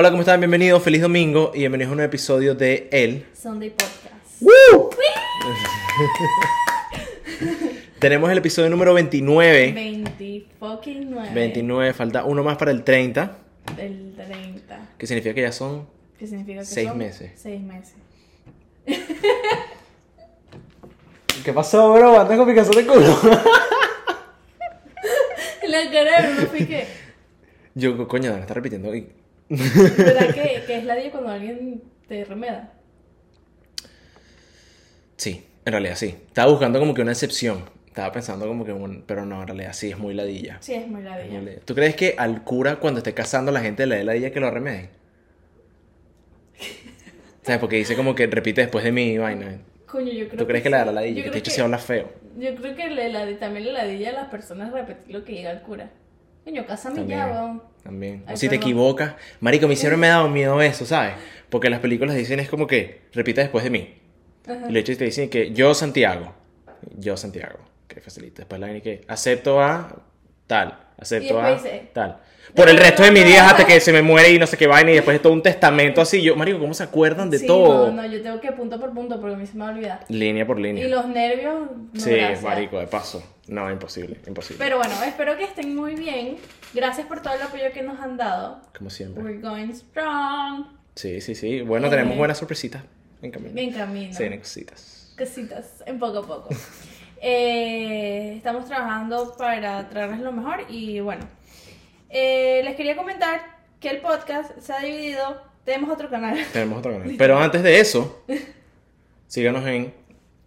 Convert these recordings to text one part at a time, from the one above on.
Hola, ¿cómo están? Bienvenidos, feliz domingo y bienvenidos a un nuevo episodio de El. Sunday Podcast. ¡Woo! Tenemos el episodio número 29. 20 fucking 9. 29, falta uno más para el 30, Del 30. que significa que ya son... ¿Qué significa que Seis son? meses. Seis meses. ¿Qué pasó, bro? ¿Andas con picazón de culo? La cara de Bruno que. Yo, coño, me está repitiendo. ¿Verdad que, que es la día cuando alguien te remeda? Sí, en realidad sí. Estaba buscando como que una excepción. Estaba pensando como que un... Pero no, en realidad sí, es muy ladilla. Sí, es muy Es muy ladilla. ladilla. ¿Tú crees que al cura cuando esté casando la gente le dé ladilla que lo remedien? ¿Sabes? Porque dice como que repite después de mí vaina. Coño, yo creo ¿Tú crees que le sí. da la ladilla? Yo Que te creo hecho que- se habla feo. Yo creo que le, la, también le ladilla a las personas repetir lo que diga el cura. Coño, cásame También. ya, weón. También. Ay, si te equivocas. Marico, a mí siempre me ha dado miedo eso, ¿sabes? Porque las películas dicen es como que repita después de mí. Ajá. Y de hecho te dicen que yo Santiago. Yo Santiago. Que facilita. Después la que acepto a tal. Acepto a dice, tal. Por el resto de mi días hasta que se me muere y no sé qué vaina y después es todo un testamento así. Yo, Marico, ¿cómo se acuerdan de Sí, todo? No, no, yo tengo que punto por punto porque a mí se me va a olvidar. Línea por línea. Y los nervios. no, sí, gracias. marico, de paso. No, imposible, imposible. Pero bueno, espero que estén muy bien. Gracias por todo el apoyo que nos han dado. Como siempre. We're going strong. Sí, sí, sí. Bueno, Eh. tenemos buenas sorpresitas en camino. En camino. Sí, vienen cositas. Cositas, en poco a poco. Eh, estamos trabajando para traerles lo mejor y bueno. eh, les quería comentar que el podcast se ha dividido. Tenemos otro canal. Tenemos otro canal. Pero antes de eso, síganos en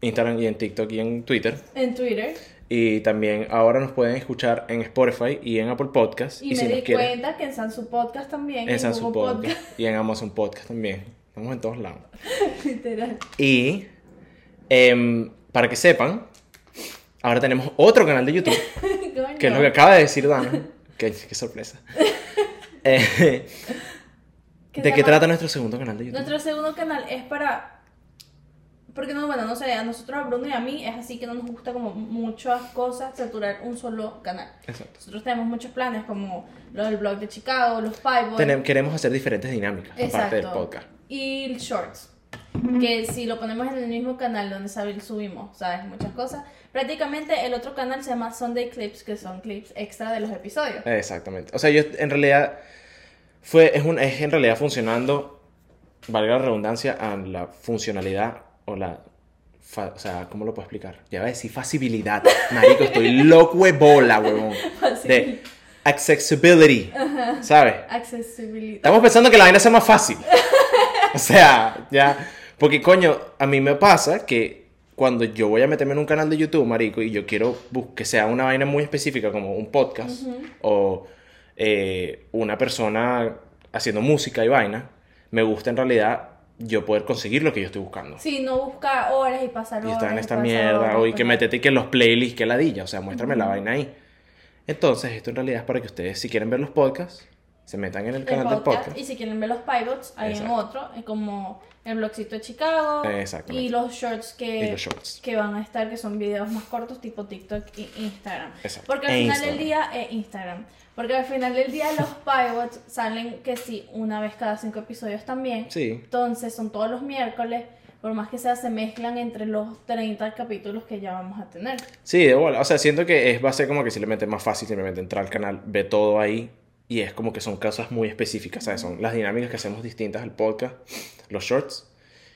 Instagram y en TikTok y en Twitter. En Twitter. Y también ahora nos pueden escuchar en Spotify y en Apple Podcast. Y, me di quieren, cuenta que en Sansu Podcast también. en Samsung Google Podcast y en Amazon Podcast también. Estamos en todos lados. Literal. Y em, para que sepan, ahora tenemos otro canal de YouTube, que es lo que acaba de decir Dana. qué, qué sorpresa. Eh, ¿De qué trata nuestro segundo canal de YouTube? Nuestro segundo canal es para. Porque no, bueno, no sé, a nosotros, a Bruno y a mí, es así que no nos gusta como muchas cosas saturar un solo canal. Exacto. Nosotros tenemos muchos planes como lo del blog de Chicago, los Five Tenem- queremos hacer diferentes dinámicas, aparte del podcast. Y shorts. Que si lo ponemos en el mismo canal donde subimos, ¿sabes? Muchas cosas. Prácticamente el otro canal se llama Sunday Clips, que son clips extra de los episodios. Exactamente. O sea, yo en realidad fue es un es en realidad funcionando valga la redundancia a la funcionalidad o la fa- o sea, ¿cómo lo puedo explicar? Ya voy a decir facilidad. Marico, estoy loco de bola, huevón. De accessibility. ¿Sabes? Accesibilidad. Estamos pensando que la vaina sea más fácil. O sea, ya. Porque, coño, a mí me pasa que cuando yo voy a meterme en un canal de YouTube, marico, y yo quiero que sea una vaina muy específica, como un podcast, o eh, una persona haciendo música y vaina, me gusta en realidad yo poder conseguir lo que yo estoy buscando. Sí, no busca horas y pasar Y horas. estar en esta mierda, horas, o y que metete que los playlists, que ladilla, o sea, muéstrame la vaina ahí. Entonces, esto en realidad es para que ustedes, si quieren ver los podcasts, se metan en el el canal del podcast, podcast. Y si quieren ver los pivots, hay en otro, como el blogcito de Chicago. Y los shorts que, Y los shorts. que van a estar, que son videos más cortos, tipo TikTok y Instagram. Exacto. Porque al E final del día, eh, Instagram. Porque al final del día los pivots salen que sí, una vez cada cinco episodios también. Sí. Entonces son todos los miércoles. Por más que sea, se mezclan entre los 30 capítulos que ya vamos a tener. Sí, de bola. O sea, siento que es, va a ser como que simplemente más fácil simplemente entrar al canal, ve todo ahí y es como que son cosas muy específicas, ¿sabes? Son las dinámicas que hacemos distintas al podcast, los shorts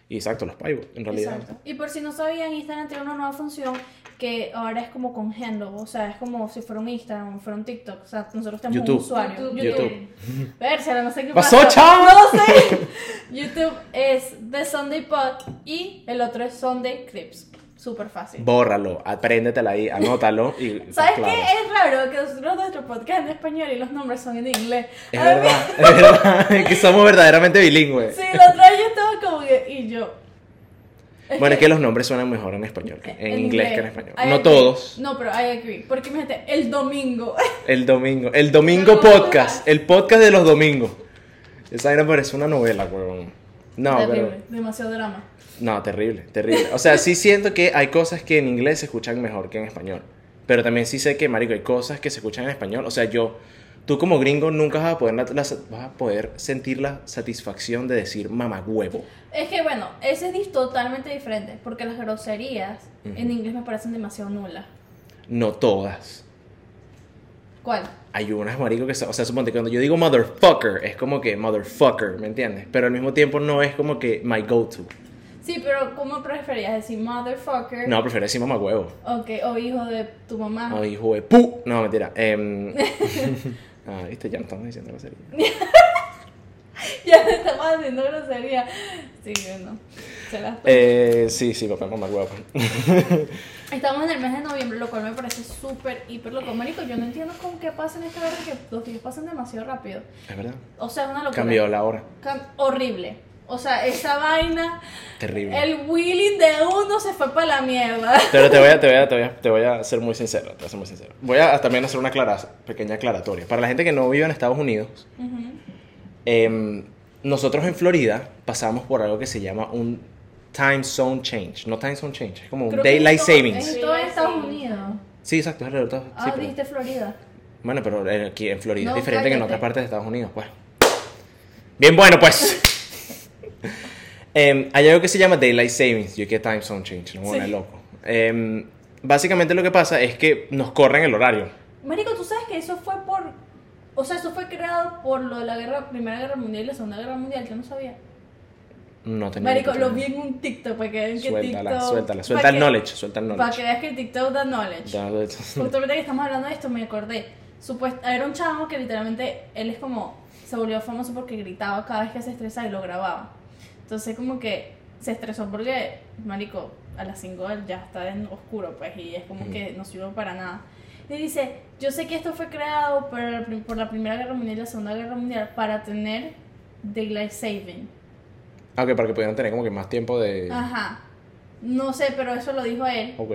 y exacto, los pivot, en realidad. Exacto. Y por si no sabían, Instagram tiene una nueva función que ahora es como con Handle, o sea, es como si fuera un Instagram o fuera un TikTok. O sea, nosotros tenemos YouTube. un usuario. YouTube. Pérsela, no sé qué ¡Pasó, pasa. chao! No sé. YouTube es The Sunday Pod y el otro es Sunday Clips. Súper fácil. Bórralo, apréndetela ahí, anótalo y ¿Sabes claro. qué? Es raro que nosotros nuestro podcast en español y los nombres son en inglés. Es A mí- verdad, es verdad, que somos verdaderamente bilingües. Sí, la otra vez yo estaba como que. Y yo. Bueno, es que los nombres suenan mejor en español, que en, inglés que en español. I No agree. todos. No, pero I agree. Porque imagínate, el domingo. El domingo, el domingo podcast, el podcast de los domingos. Esa vaina parece una novela, huevón. No, Terrible, pero demasiado drama. No, terrible, terrible. O sea, sí siento que hay cosas que en inglés se escuchan mejor que en español. Pero también sí sé que, marico, hay cosas que se escuchan en español. O sea, yo tú como gringo nunca vas a poder, la- la- vas a poder sentir la satisfacción de decir mamá huevo. Es que bueno, ese es totalmente diferente, porque las groserías en inglés me parecen demasiado nulas. No todas. ¿Cuál? Hay unas, marico, que... son- O sea, suponte, cuando yo digo motherfucker, es como que motherfucker, ¿me entiendes? Pero al mismo tiempo no es como que my go-to. Sí, pero ¿cómo preferías decir motherfucker? No, prefiero decir mamá huevo. Ok, o hijo de tu mamá. O hijo de pu. No, mentira. Em, ah, viste, ya no estamos diciendo grosería. Ya te estamos haciendo grosería. Sí, bueno. Se las Eh, sí, sí, papá, mamá huevo. Estamos en el mes de noviembre, lo cual me parece súper, hiper loco. Marico, yo no entiendo cómo que pasa en esta hora que los días pasan demasiado rápido. Es verdad. O sea, es una locura. Cambió la hora. Cam- horrible. O sea, esa vaina, Terrible. el wheeling de uno se fue para la mierda. Pero te voy a, te voy a, te voy a, te voy a ser muy sincero, te voy a ser muy sincero. Voy a también hacer una aclara- pequeña aclaratoria. Para la gente que no vive en Estados Unidos, em, nosotros en Florida pasamos por algo que se llama un time zone change. No time zone change, es como un Creo daylight todo- savings. Es todo en Estados Unidos. Sí, exacto, es alrededor de todo. Ah, sí, pero- dijiste Florida. Bueno, pero eh, aquí en Florida No, es diferente que en cállate. otras partes de Estados Unidos, pues. Bien, bueno, pues. Em, hay algo que se llama Daylight Savings. Que Time Zone Change, no me Sí. loco. Em, básicamente lo que pasa es que nos corren el horario. Marico, tú sabes que eso fue por. O sea, eso fue creado por lo de la guerra, Primera Guerra Mundial y la Segunda Guerra Mundial, yo no sabía. No tenía Marico, lo vi en un TikTok para que vean que Suéltala, TikTok. suéltala. pa' Suelta el que- knowledge, suelta el Para knowledge. que veas que TikTok da knowledge. Ya, lo- Justamente que estamos hablando de esto, me acordé. Supuest era un chamo que literalmente él es como. Se volvió famoso porque gritaba cada vez que se estresaba y lo grababa. Entonces, como que se estresó porque, Marico, a las 5 ya está en oscuro, pues, y es como Ujú. que no sirve para nada. Y dice: Yo sé que esto fue creado por por la Primera Guerra Mundial y la Segunda Guerra Mundial para tener Daylight Saving. Ah, ok, para que pudieran tener como que más tiempo de... Ajá. No sé, pero eso lo dijo él. Ok.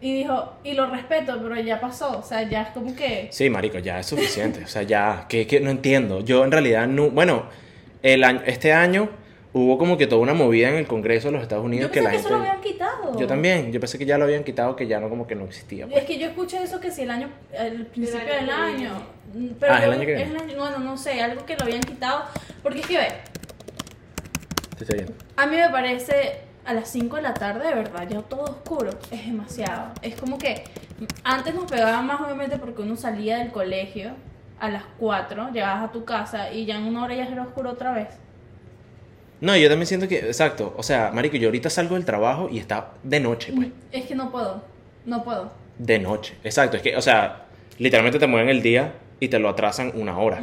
Y dijo, y lo respeto, pero ya pasó. O sea, ya es como que. Sí, marico, ya es suficiente. O sea, ya, que, que no entiendo. Yo en realidad no, bueno, el año, este año hubo como que toda una movida en el Congreso de los Estados Unidos Yo que pensé la que gente. eso lo habían quitado. Yo también, yo pensé que ya lo habían quitado, que ya no como que no existía. pues. Es que yo escuché eso que si el año, el principio año del que año. mm, Pero Ah, ¿el yo- año que viene? el bueno, no sé, algo que lo habían quitado. Porque es que ve, Te estoy viendo. a mí me parece a las 5 de la tarde, de verdad, ya todo oscuro. Es demasiado. Es como que antes nos pegaban más, obviamente, porque uno salía del colegio a las 4, llegabas a tu casa y ya en una hora ya era oscuro otra vez. No, yo también siento que, exacto, o sea, marico, yo ahorita salgo del trabajo y está de noche, pues. Es que no puedo, no puedo. De noche, exacto, es que, o sea, literalmente te mueven el día y te lo atrasan una hora.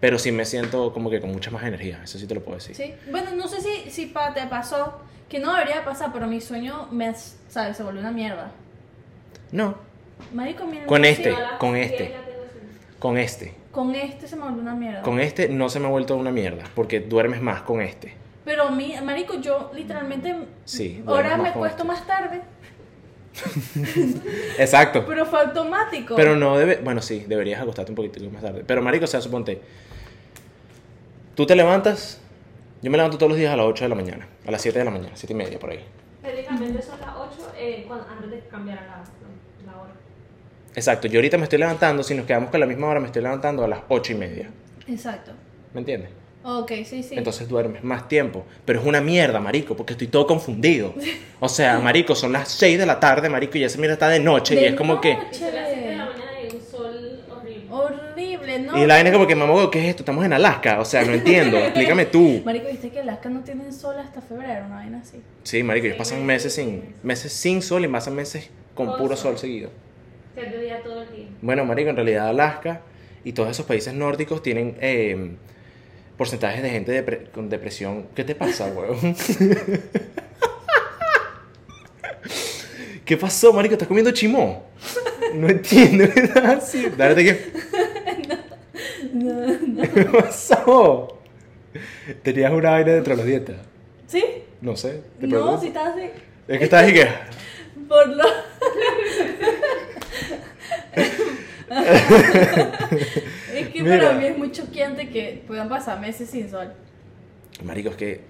Pero sí me siento como que con mucha más energía, eso sí te lo puedo decir. Sí. Bueno, no sé si, si pa- te pasó, que no debería pasar, pero mi sueño me, ¿sabes? Se volvió una mierda. No, Marico, mira, Con este. Yo a las con 10 este. tengo sueño. con este. Con este se me volvió una mierda. Con este no se me ha vuelto una mierda, porque duermes más con este. Pero mi, marico, yo literalmente Sí, ahora me con cuesto este. más tarde, Exacto. pero fue automático. Pero no debe, bueno, sí, deberías acostarte un poquito más tarde. Pero marico, o sea, suponte, tú te levantas, yo me levanto todos los días a las 8 de la mañana, a las 7 de la mañana, 7 y media por ahí. Técnicamente son las 8 eh, cuando, antes de cambiar a la. Exacto, yo ahorita me estoy levantando, si nos quedamos con la misma hora, me estoy levantando a las 8 y media. Exacto. ¿Me entiendes? Ok, sí, sí. Entonces duermes más tiempo. Pero es una mierda, marico, porque estoy todo confundido. O sea, marico, son las 6 de la tarde, marico, y ya se mira está de noche, y es como que... noche. Y son las 7 de la mañana y un sol horrible. Horrible, ¿no? Y la vaina es como que, mamá, ¿qué es esto? Estamos en Alaska, o sea, no entiendo, explícame tú. Marico, viste que Alaska no tienen sol hasta febrero, una vaina así. Sí, marico, ellos pasan meses sin, meses sin sol y pasan meses con puro sol sol. seguido. Se te día todo el día. Bueno, marico, en realidad Alaska y todos esos países nórdicos tienen eh, porcentajes de gente con depresión. ¿Qué te pasa, weón? ¿Qué pasó, marico? ¿Estás comiendo chimó? No entiendo, ¿qué estás haciendo? Dale, te que... ¿Qué pasó? ¿Tenías una vaina dentro de los dientes? ¿Sí? No sé. te No, si estás así. Es que estás ahí que... Por lo. es que Mira. para mí es muy choqueante que puedan pasar meses sin sol. Marico, es que...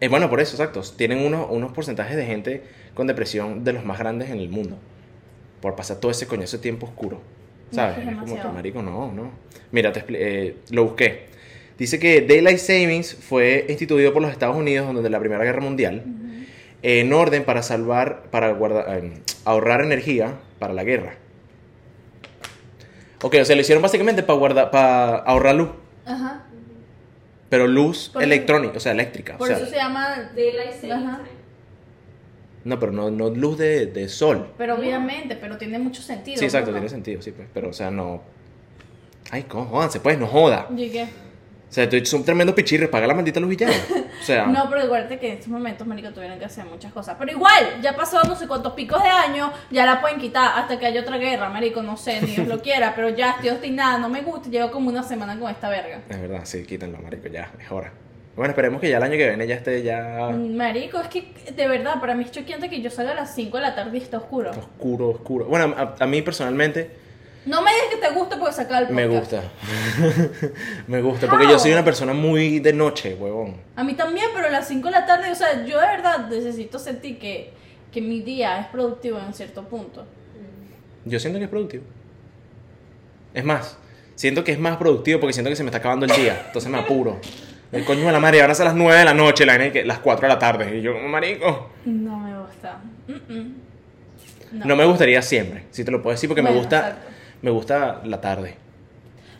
eh, bueno, por eso, exacto. Tienen unos, unos porcentajes de gente con depresión de los más grandes en el mundo. Por pasar todo ese coño, ese tiempo oscuro. ¿Sabes? es Es como que, marico, no, no. Mira, te eh, lo busqué. Dice que Daylight Savings fue instituido por los Estados Unidos durante la Primera Guerra Mundial en orden para salvar, para guardar, eh, ahorrar energía para la guerra. Ok, o sea, lo hicieron básicamente para guardar, para ahorrar luz, Ajá. pero luz Por- electrónica, o sea, eléctrica. Por o sea, eso se llama. Daylight Ajá. No, pero no, no luz de, de sol. Pero obviamente, pero tiene mucho sentido. Sí, exacto, ¿no? tiene sentido, sí, pues, pero o sea, no... Ay, ¿cómo? Jódanse, pues, no joda. ¿Y qué? O sea, son tremendo pichirres, paga la maldita luz y ya. O sea, No, pero acuérdate que en estos momentos, marico, tuvieron que hacer muchas cosas. Pero igual, ya pasó no sé cuántos picos de años, ya la pueden quitar hasta que haya otra guerra, marico, no sé, ni Dios lo quiera, pero ya estoy obstinada, no me gusta, llevo como una semana con esta verga. es verdad, sí, quítenlo, marico, ya, es hora. Bueno, esperemos que ya el año que viene ya esté ya Marico, es que de verdad, para mí es choqueante que yo salga a las 5 de la tarde y esté oscuro. oscuro, oscuro. Bueno, a, a mí personalmente No me digas que te gusta porque saca el podcast. me gusta. me gusta, porque yo soy una persona muy de noche, huevón. A mí también, pero a las 5 de la tarde, o sea, yo de verdad necesito sentir que, que mi día es productivo en cierto punto. Yo siento que es productivo. Es más, siento que es más productivo porque siento que se me está acabando el día, entonces me apuro. El coño de la madre, ahora son las 9 de la noche, la las 4 de la tarde. Y yo, marico. No me gusta. No. me gustaría siempre, si te lo puedo decir, porque me gusta exacto. Me gusta la tarde.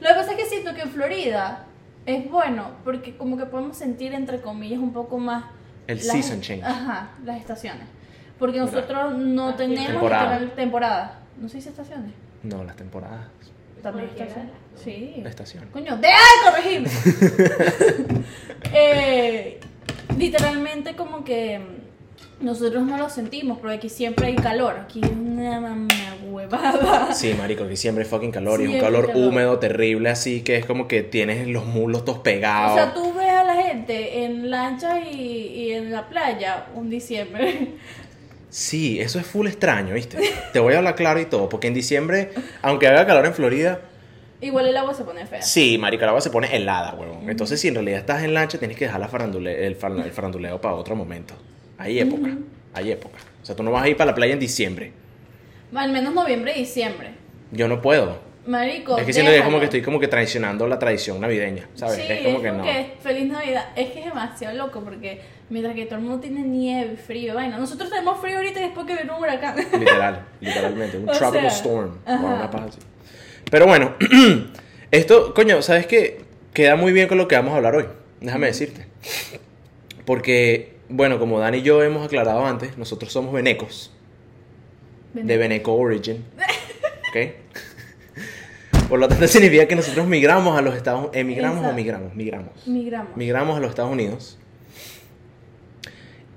Lo que pasa es que siento que en Florida es bueno porque como que podemos sentir entre comillas un poco más El las- season change. Ajá, las estaciones. Porque nosotros no tenemos Temporada. literal temporada. No se dice estaciones. No, las temporadas, También estaciones. Sí. la estación. Coño, deja de corregirme. Eh, literalmente como que nosotros no lo sentimos, porque aquí siempre hay calor. Aquí es una mamá huevada. Sí, marico, que siempre es fucking calor y es un calor calor. húmedo, terrible, así que es como que tienes los muslos todos O pegados. sea, tú ves a la gente en lancha y, y en la playa un diciembre. Sí, eso es full extraño, ¿viste? Te voy a hablar claro y todo, porque en diciembre, aunque haga calor en Florida, Igual el agua se pone fea. sí, marico, el agua se pone helada, huevón. Entonces, si en realidad estás en lancha, tienes que dejar la farandule- el faranduleo para otro momento. Hay época, hay época. O sea, tú no vas a ir para la playa en diciembre. Al menos noviembre y diciembre. Yo no puedo. Marico. es que siento que es como que estoy como que traicionando la tradición navideña, ¿sabes? Sí, es como que no. es feliz Navidad. Es que es demasiado loco porque mientras que todo el mundo tiene nieve, frío, vaina. Nosotros tenemos frío ahorita y después que viene un huracán. Literal, literalmente, un O tropical sea, storm una paja así. Pero bueno, esto, coño, ¿sabes qué? Queda muy bien con lo que vamos a hablar hoy, déjame decirte. Porque, bueno, como Dani y yo hemos aclarado antes, nosotros somos venecos, de Veneco Origin, ¿ok? Por lo tanto significa que nosotros migramos a los Estados Unidos, emigramos o migramos, migramos. Migramos. Migramos a los Estados Unidos.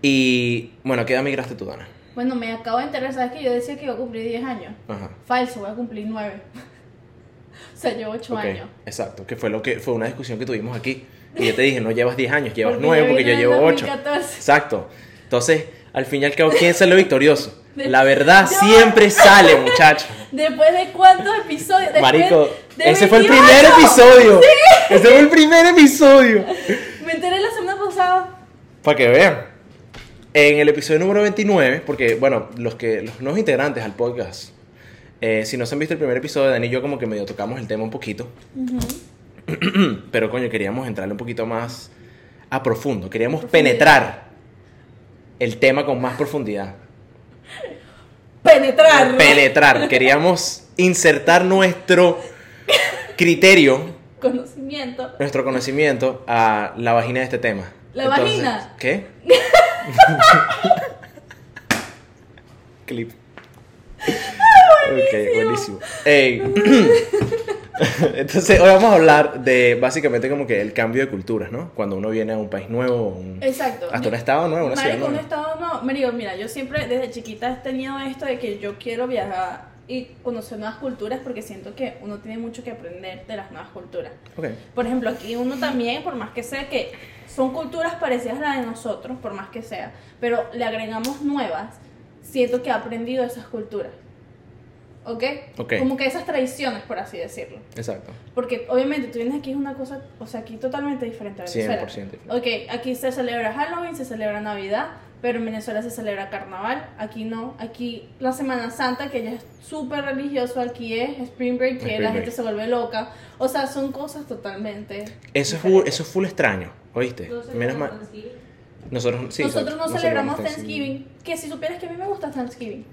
Y, bueno, ¿a qué edad migraste tú, Dana? Bueno, me acabo de enterar, ¿sabes que yo decía que iba a cumplir 10 años? Ajá. Falso, voy a cumplir 9. o sea, llevo 8 Ok, años. Exacto, que fue lo que fue una discusión que tuvimos aquí. Y yo te dije, no llevas 10 años, llevas Porque 9 yo porque yo llevo 8. 2014. Exacto. Entonces, al fin y al cabo, ¿quién salió victorioso? La verdad siempre sale, muchacho. Después de cuántos episodios. Después Marico, de ese fue el 28. primer episodio. Ese fue el primer episodio. Me enteré la semana pasada. Para que vean. En el episodio número 29, porque, bueno, los, que, los nuevos integrantes al podcast, eh, si no se han visto el primer episodio, Dani y yo como que medio tocamos el tema un poquito. Pero, coño, queríamos entrarle un poquito más a profundo. Queríamos Profundidad. penetrar el tema con más profundidad. Penetrar. Penetrar. Queríamos insertar nuestro criterio, Conocimiento. nuestro conocimiento a la vagina de este tema. ¿La vagina? ¿Qué? Clip. Ok, buenísimo. Ey. Entonces, hoy vamos a hablar de básicamente como que el cambio de culturas, ¿no? Cuando uno viene a un país nuevo, un- Exacto. hasta un estado nuevo, una ciudad Marico, un nueva. estado no. Marico, mira, yo siempre desde chiquita he tenido esto de que yo quiero viajar y conocer nuevas culturas porque siento que uno tiene mucho que aprender de las nuevas culturas. Ok. Por ejemplo, aquí uno también, por más que sea que son culturas parecidas a las de nosotros, por más que sea, pero le agregamos nuevas, siento que ha aprendido esas culturas. ¿Ok? Ok. Como que esas tradiciones, por así decirlo. Exacto. Porque obviamente tú vienes aquí es una cosa, o sea, aquí totalmente diferente a Venezuela. 100% diferente. Ok, aquí se celebra Halloween, se celebra Navidad, pero en Venezuela se celebra carnaval, aquí no, aquí la Semana Santa, que ya es súper religioso, aquí es Spring Break, que Spring la Break. gente se vuelve loca, o sea, son cosas totalmente... Eso es, full, eso es full extraño, ¿oíste? Menos no, mal. Thanksgiving. Nosotros, sí, Nosotros no no celebramos Thanksgiving, que si supieras que a mí me gusta Thanksgiving.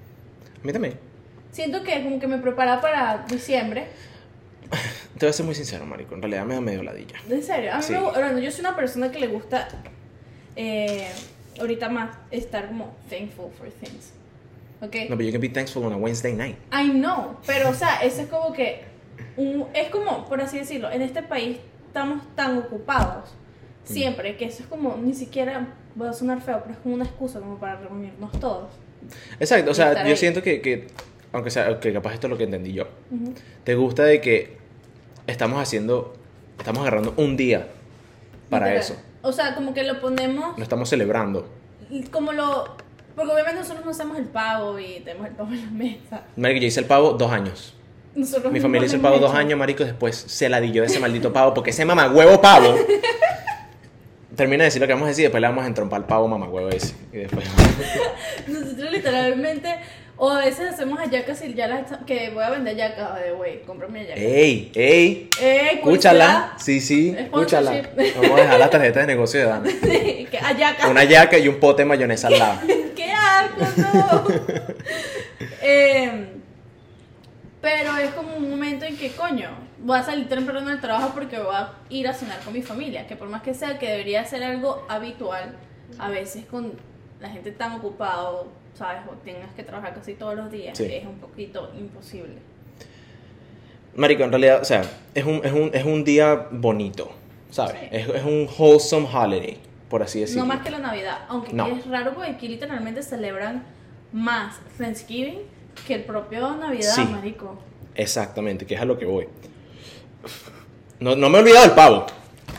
A mí también. Siento que como que me prepara para diciembre. Te voy a ser muy sincero, marico. En realidad me da medio ladilla. En serio, a mí Sí. me bueno, yo soy una persona que le gusta eh, ahorita más estar como thankful for things. ¿Ok? No, pero you can be thankful on a Wednesday night. I know, pero o sea, eso es como que un- es como, por así decirlo, en este país estamos tan ocupados siempre que eso es como ni siquiera voy a sonar feo, pero es como una excusa como para reunirnos todos. Exacto, o sea, yo ahí. siento que, que, aunque sea, que capaz esto es lo que entendí yo. Te gusta de que estamos haciendo, estamos agarrando un día para Literal. eso. O sea, como que lo ponemos No estamos celebrando. como lo porque obviamente nosotros no hacemos el pavo y tenemos el pavo en la mesa. Marico, yo hice el pavo dos años. Nosotros Mi familia hizo el lo pavo dos años, marico, después se ladilló de ese maldito pavo, porque ese mamagüevo pavo... Termina de decir lo que vamos a decir, después le vamos a entrompar al pavo mamagüevo ese. Y después... Nosotros literalmente, o a veces hacemos hallacas y ya las que voy a vender hallacas, de güey, cómprame hallacas. ¡Ey! ¡Ey! Eh, Escúchala. Sí, sí, escúchala. Vamos a dejar la tarjeta de negocio de Dana. que hallacas. Una yaca y un pote de mayonesa al lado. ¡Qué asco, no! Em, pero es como un momento en que, coño, voy a salir temprano del trabajo porque voy a ir a cenar con mi familia. Que por más que sea que debería ser algo habitual, a veces con la gente tan ocupada, o, ¿sabes? O tengas que trabajar casi todos los días, Sí. es un poquito imposible. Marico, en realidad, o sea, es un, es un, es un día bonito, ¿sabes? Sí. Es, es un wholesome holiday, por así decirlo. No más que la Navidad, aunque No. es raro porque aquí literalmente celebran más Thanksgiving que el propio Navidad, Sí. marico. Exactamente, que es a lo que voy. No, no me he olvidado del pavo.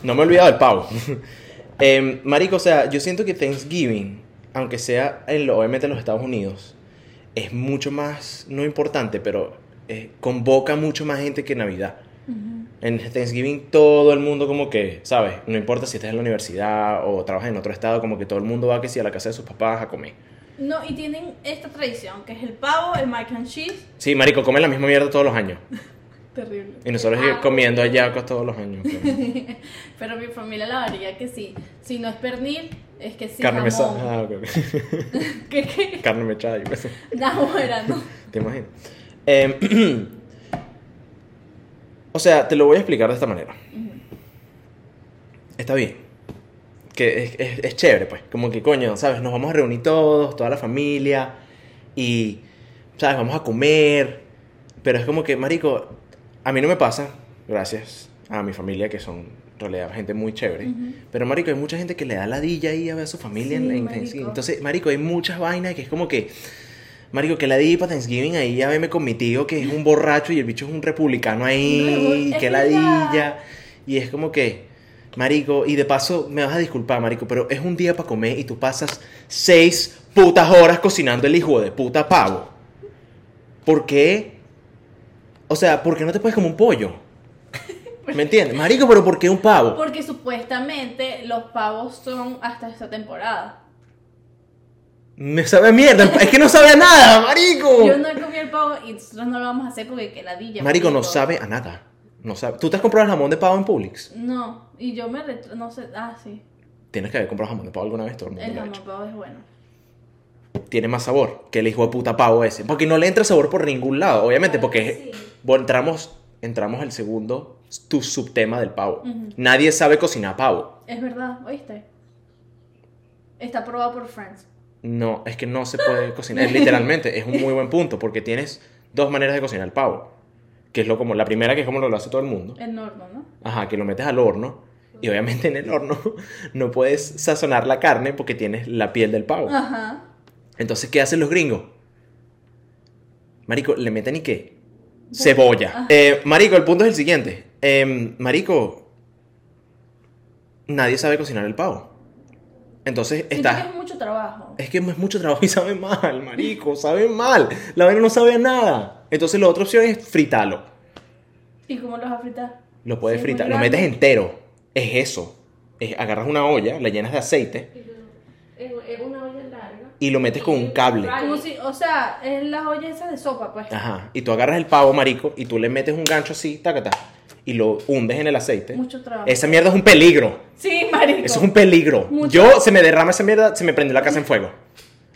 No me he olvidado del pavo. Em, marico, o sea, yo siento que Thanksgiving, aunque sea en lo, obviamente en los Estados Unidos, es mucho más, no importante, pero eh, convoca mucho más gente que Navidad. En Thanksgiving todo el mundo como que, ¿sabes? No importa si estás en la universidad o trabajas en otro estado, como que todo el mundo va que sí a la casa de sus papás a comer. No, y tienen esta tradición, que es el pavo, el mac and cheese. Sí, marico, comen la misma mierda todos los años. Terrible. Y nosotros Ah. comiendo hallacas todos los años. pero- Pero mi familia la varía que sí. Si no es pernil, es que sí. Carne mechada. Ah, ok, ok. ¿Qué, qué? Carne mechada. No, bueno, no. ¿Te imaginas? Em, o sea, te lo voy a explicar de esta manera. Está bien. Que es, es- es chévere, pues. Como que, coño, ¿sabes? Nos vamos a reunir todos, toda la familia. Y, ¿sabes? Vamos a comer. Pero es como que, marico, a mí no me pasa, gracias a mi familia, que son en realidad gente muy chévere. Pero, marico, hay mucha gente que le da ladilla ahí a ver a su familia en, Sí, en marico. Thanksgiving. Entonces, marico, hay muchas vainas que es como que... Marico, que ladilla para Thanksgiving ahí ya veme con mi tío que es un borracho y el bicho es un republicano ahí, que verdad. ladilla. Y es como que, marico, y de paso me vas a disculpar, marico, pero es un día para comer y tú pasas seis putas horas cocinando el hijo de puta pavo. ¿Por qué? O sea, ¿por qué no te puedes comer un pollo? ¿Me entiendes? Marico, pero ¿por qué un pavo? Porque supuestamente los pavos son hasta esta temporada. Me sabe a mierda, es que no sabe a nada, marico. Yo no he comido el pavo y nosotros no lo vamos a hacer porque que ladilla. Marico, no sabe a nada. No sabe. ¿Tú te has comprado el jamón de pavo en Publix? No, y yo me retro... no sé, ah, sí. Tienes que haber comprado jamón de pavo alguna vez, todo el mundo El jamón hecho. pavo es bueno. Tiene más sabor que el hijo de puta pavo ese. Porque no le entra sabor por ningún lado, obviamente, porque Sí. Bueno, entramos, entramos al segundo tu subtema del pavo. Ujú. Nadie sabe cocinar pavo. Es verdad, ¿oíste? Está probado por Friends. No, es que no se puede cocinar. Es literalmente, es un muy buen punto, porque tienes dos maneras de cocinar el pavo. Que es lo como, la primera que es como lo hace todo el mundo. El horno, ¿no? Ajá, que lo metes al horno. Y obviamente en el horno no puedes sazonar la carne porque tienes la piel del pavo. Ajá. Entonces, ¿qué hacen los gringos? Marico, le meten y qué? Cebolla. Eh, marico, el punto es el siguiente. Em, marico, nadie sabe cocinar el pavo. Entonces, Siento que está... es mucho trabajo. Es que es mucho trabajo y sabe mal, marico, sabe mal. La vaina no sabe a nada. Entonces, la otra opción es fritarlo. ¿Y cómo los vas a fritar? Lo puedes Sí, fritar, lo metes entero. Es eso. Es- agarras una olla, la llenas de aceite. Es, es una olla en la, y lo metes con un cable. Como si, o sea, es la olla esa de sopa, pues. Ajá. Y tú agarras el pavo, marico, y tú le metes un gancho así, tacata, y lo hundes en el aceite. Mucho trabajo. Esa mierda es un peligro. Sí, marico. Eso es un peligro. Mucho. Yo, se me derrama esa mierda, se me prende la casa en fuego.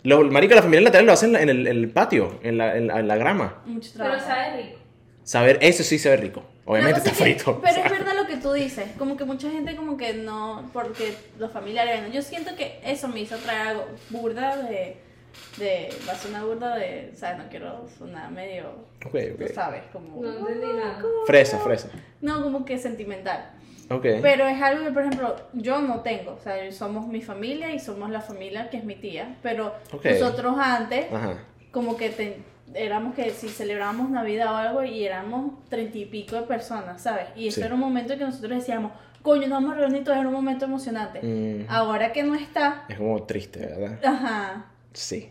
Los marico, la familia lateral lo hacen en, el, en el patio, en la, en la- en la grama. Mucho Pero trabajo. sabe rico. Saber, eso sí sabe rico. Obviamente está que- frito. pero o sea. es verdad tú dices, como que mucha gente como que no, porque los familiares, bueno, yo siento que eso me hizo traer algo burda de, de, va a sonar burda de, o sea, no quiero sonar medio, Ok, tú ok. sabes, como, No. Fresa, fresa. no, como que sentimental. Ok. Pero es algo que, por ejemplo, yo no tengo. O sea, somos mi familia y somos la familia que es mi tía. Pero nosotros antes, Ajá. como que te- éramos que si celebrábamos Navidad o algo y éramos treinta y pico de personas, ¿sabes? Y eso Sí. era un momento en que nosotros decíamos, coño, nos vamos a reunir era un momento emocionante. Mm. Ahora que no está, Es como triste, ¿verdad? ajá. Sí.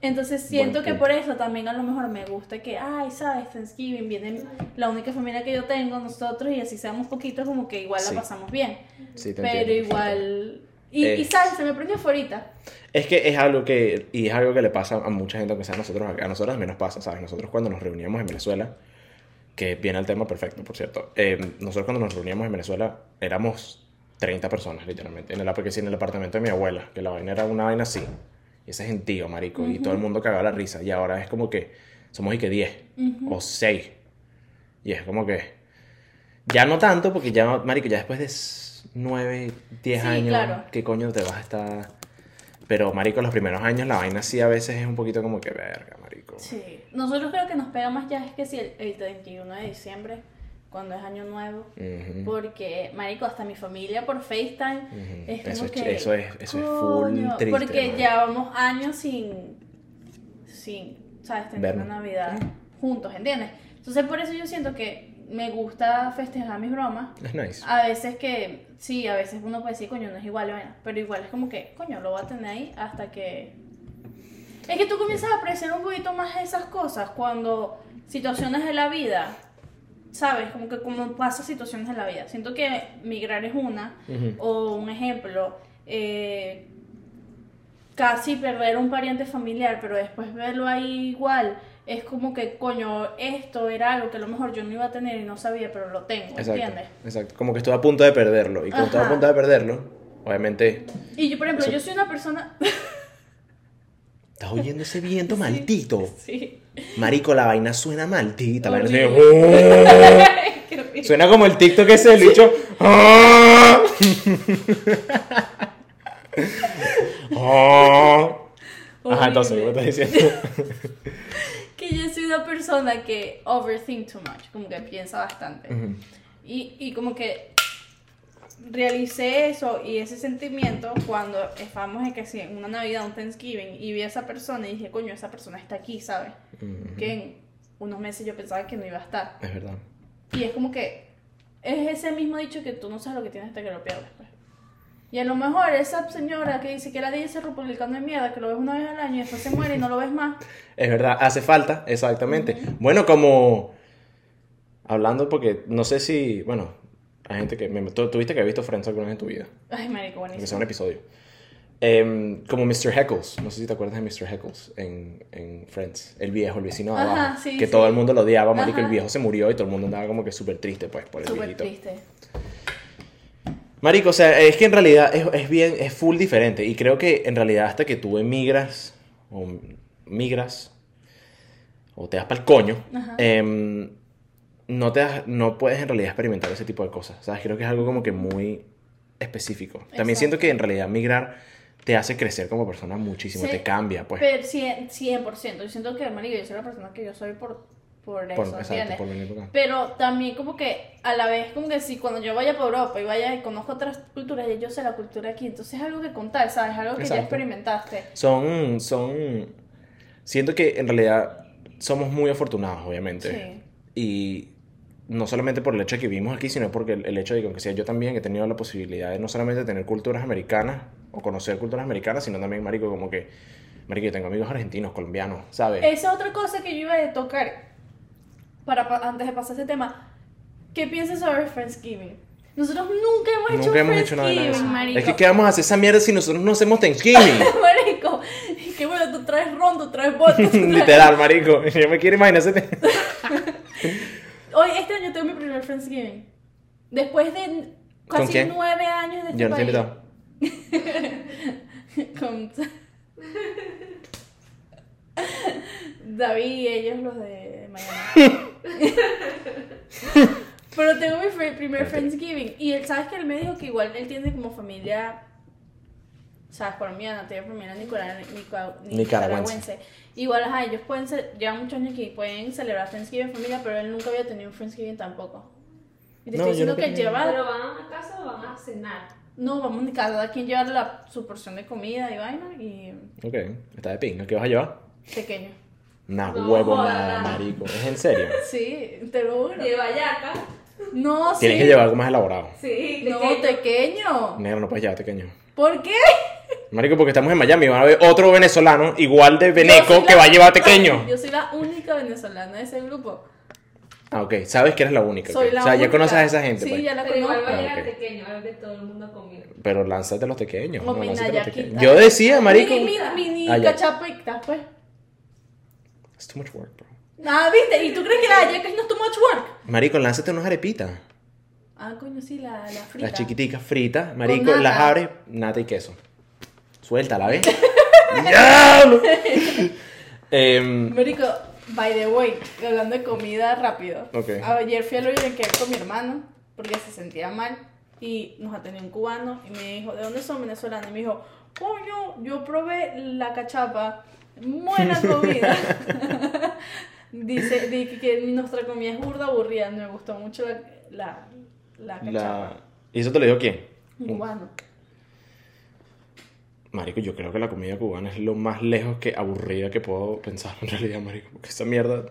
Entonces siento que por eso también a lo mejor me gusta que, ay, sabes, Thanksgiving viene la única familia que yo tengo, nosotros, y así seamos poquitos, como que igual Sí. la pasamos bien. Sí, te Pero entiendo. igual. Y, Eh. y sabes, se me prendió ahorita. Es que es algo que, y es algo que le pasa a mucha gente, aunque sea a nosotros, a nosotros también nos pasa, ¿sabes? Nosotros cuando nos reuníamos en Venezuela, que viene el tema perfecto, por cierto, eh, nosotros cuando nos reuníamos en Venezuela éramos 30 personas, literalmente, en el, en el apartamento de mi abuela, que la vaina era una vaina así, y ese gentío, marico, y todo el mundo cagaba la risa, y ahora es como que somos y que 10 o 6, y es como que, ya no tanto, porque ya, marico, ya después de 9, 10 Sí, años, claro. ¿qué coño te vas a estar...? Pero, marico, los primeros años la vaina sí a veces es un poquito como que verga, marico. Sí. Nosotros creo que nos pega más ya es que si el, el 31 de diciembre, cuando es año nuevo. Porque, marico, hasta mi familia por FaceTime es Eso, es, que... eso es, eso es full triste. Porque llevamos años sin, sin, ¿sabes? Tener una Navidad juntos, ¿entiendes? Entonces por eso yo siento que me gusta festejar mis bromas. Es nice. A veces que, sí, a veces uno puede decir, coño, no es igual, bueno, pero igual es como que, coño, lo voy a tener ahí hasta que... Es que tú comienzas a apreciar un poquito más esas cosas cuando situaciones de la vida, ¿sabes? Como que como pasa situaciones de la vida. Siento que migrar es una, o un ejemplo, eh, casi perder un pariente familiar, pero después verlo ahí igual, es como que, coño, esto era algo que a lo mejor yo no iba a tener y no sabía, pero lo tengo, Exacto, ¿entiendes? exacto. Como que estuve a punto de perderlo. Y como estuve a punto de perderlo, obviamente. Y yo, por ejemplo, Eso- yo soy una persona... ¿Estás oyendo ese viento maldito? sí. Marico, la vaina suena maldita. La vaina suena-. Suena como el TikTok ese del bicho. ¡Ah! Ajá, entonces, ¿qué estás diciendo? Que yo soy una persona que overthink too much, como que piensa bastante. Ujú. Y, y como que realicé eso y ese sentimiento cuando estábamos en que sí, en una Navidad, un Thanksgiving, y vi a esa persona y dije, coño, esa persona está aquí, ¿sabes? Ujú. Que en unos meses yo pensaba que no iba a estar. Es verdad. Y es como que es ese mismo dicho que tú no sabes lo que tienes hasta que lo pierdes. pues. Y a lo mejor esa señora que dice que la dice republicano de mierda, que lo ves una vez al año y después se muere y no lo ves más. Es verdad, hace falta, exactamente. Bueno, como hablando porque no sé si, bueno, hay gente que me, tú, tuviste que haber visto Friends alguna vez en tu vida, Ay, marico, sea buenísimo. un episodio. Em, como Mr. Heckles, no sé si te acuerdas de Mr. Heckles en, en Friends, el viejo, el vecino de Ajá, abajo, sí, que sí. todo el mundo lo odiaba, marico, el Ajá. viejo se murió y todo el mundo andaba como que súper triste, pues, por el Súper viejito. triste. Marico, o sea, es que en realidad es, es bien, es full diferente. Y creo que en realidad hasta que tú emigras, o migras, o te das para el coño, em, no, te das- no puedes en realidad experimentar ese tipo de cosas. ¿Sabes? Creo que es algo como que muy específico. También siento que en realidad migrar te hace crecer como persona muchísimo, Sí, te cambia, pues. Pero 100%, 100%. Yo siento que, marico, yo soy la persona que yo soy por, por eso, por, exacto, por venir acá. Pero también como que a la vez como que si cuando yo vaya por Europa y vaya y conozco otras culturas, ya yo sé la cultura aquí, entonces es algo que contar, ¿sabes? Algo que ya Exacto. experimentaste. Son, son, siento que en realidad somos muy afortunados, obviamente. Sí. Y no solamente por el hecho de que vivimos aquí, sino porque el, el hecho de que, aunque sea yo también he tenido la posibilidad de no solamente tener culturas americanas o conocer culturas americanas, sino también, marico, como que, marico, yo tengo amigos argentinos, colombianos, ¿sabes? Esa otra cosa que yo iba a tocar para pa- antes de pasar ese tema. ¿Qué piensas sobre Friendsgiving? Nosotros nunca hemos hecho Nunca hemos hecho nada de eso. marico. Es que, ¿qué vamos a hacer esa mierda si nosotros no hacemos Thanksgiving? Marico, traes ron, tú traes vodka. tú traes- Literal, marico. Yo me quiero imaginar. Hoy, este año tengo mi primer Friendsgiving. Después de casi nueve años de este Yo no te invitado. Con David y ellos los de Miami. Pero tengo mi primer. Friendsgiving. Y él, ¿sabes que él me dijo que igual él tiene como familia, ¿sabes? Colombiana, tiene familia Nicaragüense. nicaragüense. Igual, ajá, ellos pueden ser, llevan muchos años aquí, pueden celebrar Friendsgiving en familia, pero él nunca había tenido un Friendsgiving tampoco. Y te No, estoy yo diciendo que tenido. lleva Pero van a casa o van a cenar. no, vamos a cada quien llevar la, su porción de comida y vaina y Ok, está de pinga. ¿Qué vas a llevar? pequeño. Una No, huevo nada, marico. ¿Es en serio? Sí, te lo juro. Lleva yaca. No, Tienes sí. que llevar algo más elaborado. Sí, No, pequeño. Negro, no puedes llevar pequeño. ¿Por qué? Marico, porque estamos en Miami, van a ver otro venezolano igual de veneco que la- va a llevar pequeño. Yo soy la única venezolana de ese grupo. Ah, ok, sabes que eres la única. Soy ok. la o sea, ya conoces a esa gente, Sí, pues. ya la Pero igual conozco. va a Ah, llegar pequeño, algo que todo el mundo ha comido. Pero lánzate los pequeños. O no, mi lánzate los Nayaki. pequeños. Yo decía, marico. Mini, mini, mini Ah, cachapita, pues. It's too much work, bro. Ah, ¿viste? ¿Y tú crees que la hallacas no es too much work? Marico, lánzate unas arepitas. Ah, coño, sí, la, la frita. Las chiquiticas fritas, marico, las abres, nata y queso. Suéltala, ¿ves? ¡Diablo! Em, Marico, by the way, hablando de comida rápido. Ok. Ayer fui al que con mi hermano porque se sentía mal y nos atendió un cubano y me dijo, ¿de dónde son venezolanos? Y me dijo, coño, yo probé la cachapa, buena comida. Dice di que, nuestra comida es burda aburrida, me gustó mucho la, la, la cachapa. ¿Y eso te lo dijo quién? Cubano. Marico, yo creo que la comida cubana es lo más lejos que aburrida que puedo pensar en realidad, marico. Porque esa mierda,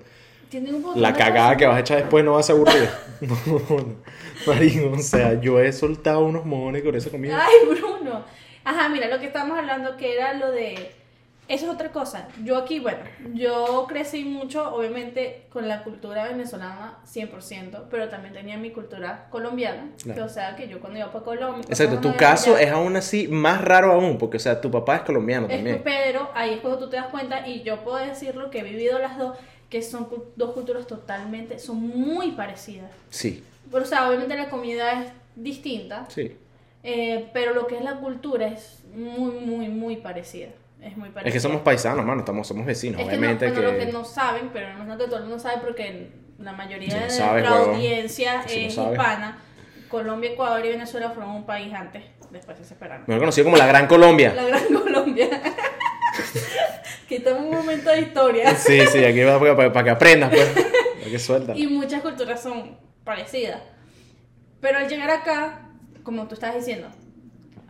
un la cagada que vas a echar después no va a ser aburrida. No, no. Marico, o sea, yo he soltado unos mojones con esa comida. Ay, Bruno. Ajá, mira, lo que estábamos hablando que era lo de... Eso es otra cosa. Yo aquí, bueno, yo crecí mucho, obviamente, con la cultura venezolana 100%, pero también tenía mi cultura colombiana. Claro. Que, o sea, que yo cuando iba para Colombia... Exacto, tu caso es aún así más raro aún, porque, o sea, tu papá es colombiano es también. que, pero ahí es cuando tú te das cuenta, y yo puedo decirlo que he vivido las dos, que son dos culturas totalmente, son muy parecidas. Sí, Pero, o sea, obviamente la comida es distinta, sí. Eh, pero lo que es la cultura es muy, muy, muy parecida. Es muy parecida. Es que somos paisanos, mano, estamos, somos vecinos, Es que, no, obviamente bueno, que... lo que no saben, pero me imagino que todo el mundo sabe porque la mayoría Si no de sabes, nuestra huevón. audiencia Si no es hispana. Colombia, Ecuador y Venezuela fueron un país antes, después se separaron. Mejor conocido como la Gran Colombia. La Gran Colombia. en un momento de historia. Sí, sí, aquí va para, para que aprendas, pues. Para que suelta. Y muchas culturas son parecidas. Pero al llegar acá, como tú estás diciendo,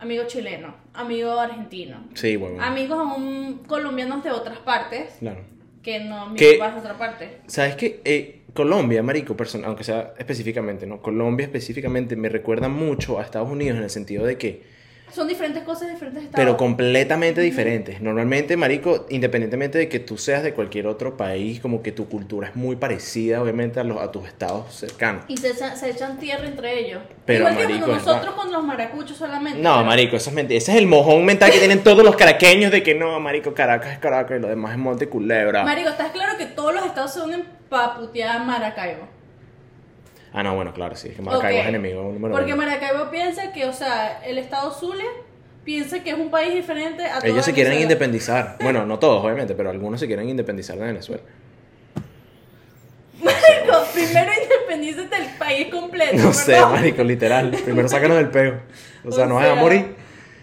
amigo chileno, amigo argentino, Sí, huevón. amigos aún colombianos de otras partes, Claro. que no papá es de otra parte. ¿Sabes qué? Eh, Colombia, marico, person- aunque sea específicamente, ¿no? Colombia específicamente me recuerda mucho a Estados Unidos en el sentido de que... Son diferentes cosas, diferentes estados. Pero completamente diferentes. Normalmente, marico, independientemente de que tú seas de cualquier otro país, como que tu cultura es muy parecida, obviamente, a, los, a tus estados cercanos. Y se, se echan tierra entre ellos. Pero, Igual que marico, bueno, es nosotros con los maracuchos solamente. No, pero- marico, eso es mentira. Ese es el mojón mental que tienen todos los caraqueños de que no, marico, Caracas es Caracas y lo demás es Monte Culebra. Marico, ¿estás claro que todos los estados se unen para putear a Maracaibo? Ah, no, bueno, claro, sí, es que Maracaibo es enemigo número Porque uno. Maracaibo piensa que, o sea, el estado Zulia piensa que es un país diferente a toda Ellos se quieren independizar. Bueno, no todos, obviamente, pero algunos se quieren independizar de Venezuela. Marico, primero independízate del país completo. No sé, marico, literal. Primero sácanos del peo. O sea, no vas a sea, morir.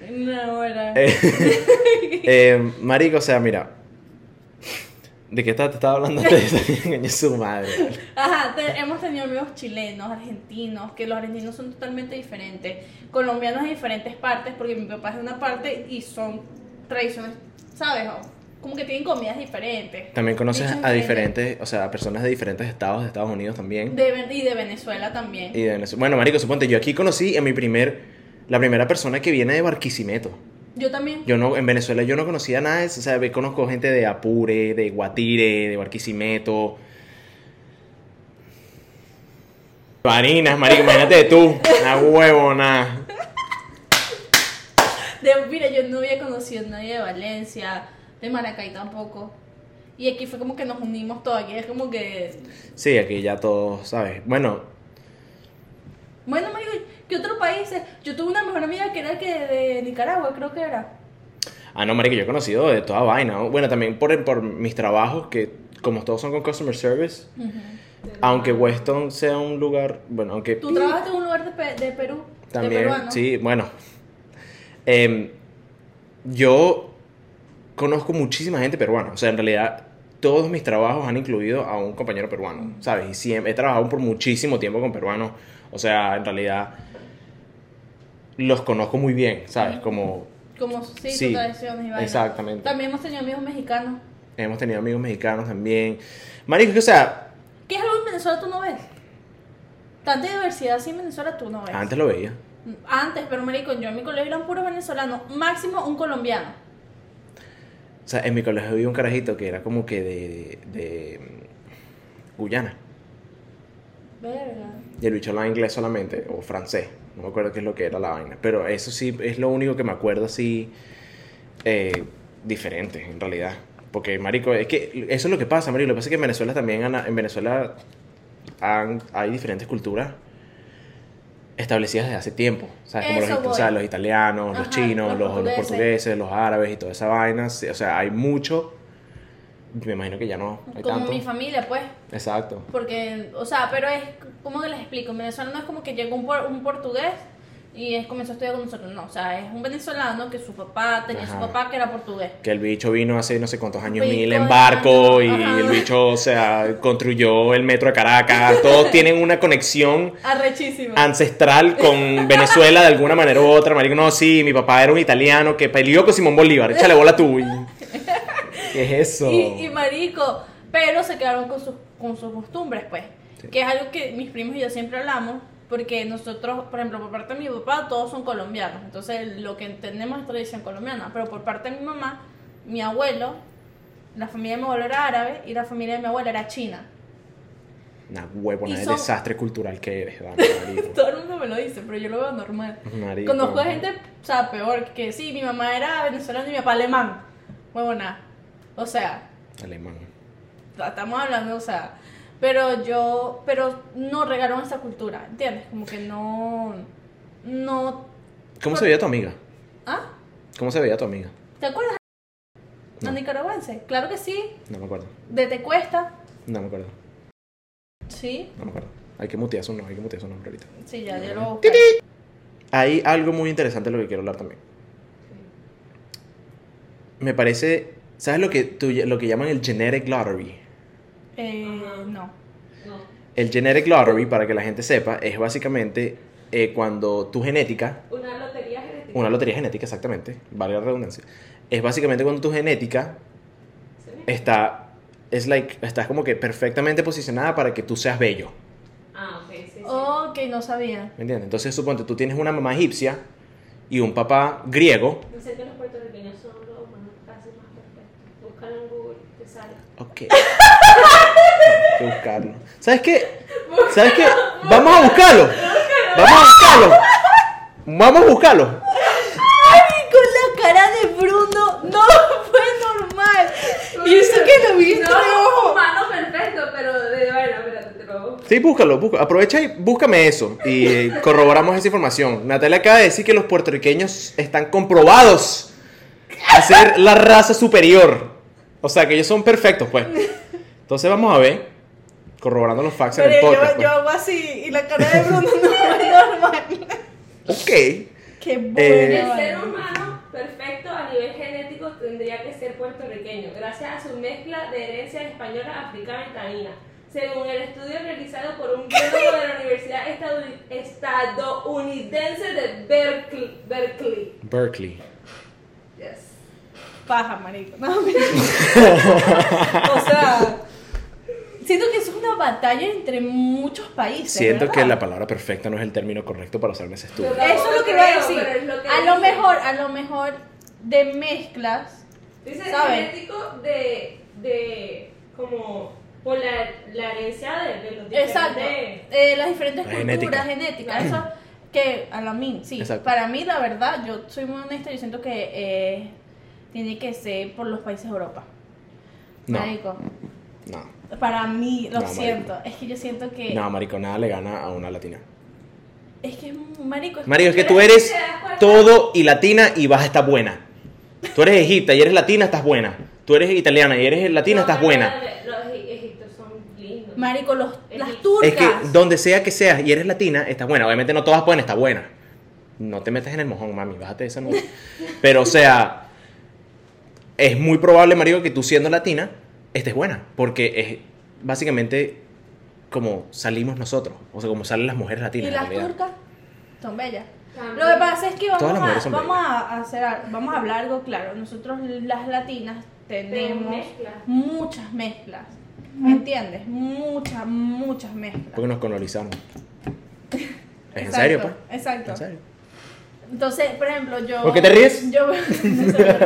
No, bueno. Eh, eh, marico, o sea, mira. ¿De qué te estaba hablando antes? Coño, su madre. Ajá, te- hemos tenido amigos chilenos, argentinos, que los argentinos son totalmente diferentes, colombianos de diferentes partes, porque mi papá es de una parte y son tradiciones, ¿sabes? O Como que tienen comidas diferentes. También conoces Dichos a diferentes, o sea, a personas de diferentes estados de Estados Unidos también. De y de Venezuela también. Y de Venezuela. Bueno, marico, suponte, yo aquí conocí a mi primer, la primera persona que viene de Barquisimeto. Yo también. Yo no, en Venezuela yo no conocía nada de eso, o sea, ve- conozco gente de Apure, de Guatire, de Barquisimeto. Barinas, marico, imagínate tú, una huevona. De, mira, yo no había conocido a nadie de Valencia, de Maracay tampoco. Y aquí fue como que nos unimos todos, aquí es como que... Sí, aquí ya todos, ¿sabes? Bueno, Bueno, marico, ¿qué otro país? es? Yo tuve una mejor amiga que era que de Nicaragua, creo que era. ah, no, marico, yo he conocido de toda vaina. ¿no? Bueno, también por, por mis trabajos, que como todos son con customer service, aunque Weston sea un lugar, bueno, aunque... Tú trabajaste en un lugar de, Pe- de Perú, También, sí, bueno. Em, yo conozco muchísima gente peruana. O sea, en realidad, todos mis trabajos han incluido a un compañero peruano, ¿sabes? Y siempre, he trabajado por muchísimo tiempo con peruanos. O sea, en realidad, los conozco muy bien, ¿sabes? Como Como sí, Sí, tradiciones y vainas. exactamente. También hemos tenido amigos mexicanos. hemos tenido amigos mexicanos también. Marico, que, o sea, ¿Qué es algo en Venezuela tú no ves? Tanta diversidad así en Venezuela tú no ves. antes lo veía. Antes, pero marico, yo en mi colegio eran puros venezolanos, máximo un colombiano. O sea, en mi colegio había un carajito que era como que de, de, de, Guyana. Verga. Y el bicho hablaba inglés solamente, o francés. No me acuerdo qué es lo que era la vaina. Pero eso sí es lo único que me acuerdo así eh, diferente, en realidad. Porque, marico, es que eso es lo que pasa, marico. Lo que pasa es que en Venezuela también, en Venezuela han- hay diferentes culturas establecidas desde hace tiempo. ¿Sabes? Como los, o sea, los italianos, los Ajá, chinos, los los, los portugueses. los árabes y toda esa vaina. O sea, hay mucho. Me imagino que ya no hay Como tanto. mi familia, pues. Exacto. Porque, o sea, pero es, ¿cómo que les explico? En Venezuela no es como que llegó un, por- un portugués y es comenzó a estudiar con nosotros. No, o sea, es un venezolano que su papá tenía Ajá. su papá que era portugués. Que el bicho vino hace no sé cuántos años Pico mil en barco y ajá. el bicho, o sea, construyó el metro de Caracas. Todos tienen una conexión Arrechísimo. ancestral con Venezuela de alguna manera u otra. Marico, no, sí, mi papá era un italiano que peleó con Simón Bolívar. Échale bola tú. y- ¿Qué es eso? Y, y marico, pero se quedaron con sus, con sus costumbres, pues. Sí. Que es algo que mis primos y yo siempre hablamos, porque nosotros, por ejemplo, por parte de mi papá, todos son colombianos. Entonces, lo que entendemos es tradición colombiana. Pero por parte de mi mamá, mi abuelo, la familia de mi abuelo era árabe y la familia de mi abuela era china. Una huevona de son- desastre cultural que eres, marico. Todo el mundo me lo dice, pero yo lo veo normal. Marico. Conozco a gente, o sea, peor, que sí, mi mamá era venezolana y mi papá alemán. Huevona. O sea, Alemán. estamos hablando, o sea, pero yo, pero no regaron esa cultura, ¿entiendes? Como que no, no, ¿Cómo se veía tu amiga? ¿ah? ¿Cómo se veía tu amiga? ¿Te acuerdas? No. ¿A nicaragüense? Claro que sí, No me acuerdo. de Te Cuesta, No me acuerdo. sí, No me acuerdo. Hay que mutear su nombre, hay que mutear su nombre ahorita. sí, ya, ya lo. Hay algo muy interesante de lo que quiero hablar también. Me parece, ¿sabes lo que, tú- lo que llaman el genetic lottery? Eh, no. No. El genetic lottery, para que la gente sepa, es básicamente eh, cuando tu genética, Una lotería genética. una lotería genética exactamente, vale la redundancia, es básicamente cuando tu genética ¿Sí? está, es like, estás como que perfectamente posicionada para que tú seas bello. Ah, ok, sí, sí. Ok, no sabía. ¿Me entiendes? Entonces suponte, tú tienes una mamá egipcia y un papá griego. Que los puertorriqueños son los humanos casi más perfectos. Búscalo en Google, te sale. Ok. Hay que buscarlo. ¿Sabes qué? ¿Sabes qué? Vamos a buscarlo. Vamos a buscarlo. Vamos a buscarlo. ¡Ay, con la cara de Bruno! ¡No fue normal! Y eso que lo vi No, ojos. humano perfecto, pero de bueno, espérate, te lo Sí, búscalo, busca- aprovecha y búscame eso y eh, corroboramos esa información. Natalia acaba de decir que los puertorriqueños están comprobados a ser la raza superior. O sea, que ellos son perfectos, pues. Entonces vamos a ver, corroborando los facts en el Pero yo, podcast. yo hago así y la cara de Bruno no fue normal. pues. Ok. Qué bueno. Eh, El ser humano perfecto a nivel genético tendría que ser puertorriqueño, gracias a su mezcla de herencia española, africana y taína. Según el estudio realizado por un biólogo de la Universidad Estadounidense de Berkeley. Berkeley. Berkeley. Paja, marico. No, o sea, siento que eso es una batalla entre muchos países. Siento ¿verdad? que la palabra perfecta no es el término correcto para hacer ese estudio. Pero- Eso es lo que iba a decir. lo a lo mejor, a lo mejor de mezclas. Dice genético de, de como por la, la herencia de, de los diferentes. Exacto. Eh, las diferentes La culturas genética. genéticas. Eso que a la mí, sí. Exacto. Para mí, la verdad, yo soy muy honesta. Yo siento que eh, tiene que ser por los países de Europa. No, Marico, no. para mí, lo No, marico. siento, es que yo siento que... No, marico, nada le gana a una latina. Es que, marico, es Marico, es que tú eres todo y latina y vas a estar buena. Tú eres egipta y eres latina, estás buena. Tú eres italiana y eres latina, No, estás pero buena. Los egipcios son lindos. Marico, los, las turcas. Es que donde sea que seas y eres latina, estás buena. Obviamente no todas pueden estar buenas. No te metas en el mojón, mami, bájate de esa nube. Pero, o sea, es muy probable, marico, que tú siendo latina estés buena. Porque es básicamente como salimos nosotros. O sea, como salen las mujeres latinas. y en las realidad. turcas son bellas. También. Lo que pasa es que vamos, a, vamos a hacer, vamos a hablar algo claro. Nosotros las latinas tenemos mezclas. muchas mezclas. ¿Entiendes? Muchas, muchas mezclas. Porque nos colonizaron. ¿Es en Exacto, serio, pues? Exacto. ¿En serio? Entonces, por ejemplo, yo. ¿Por qué te ríes? Yo, veo- no sé,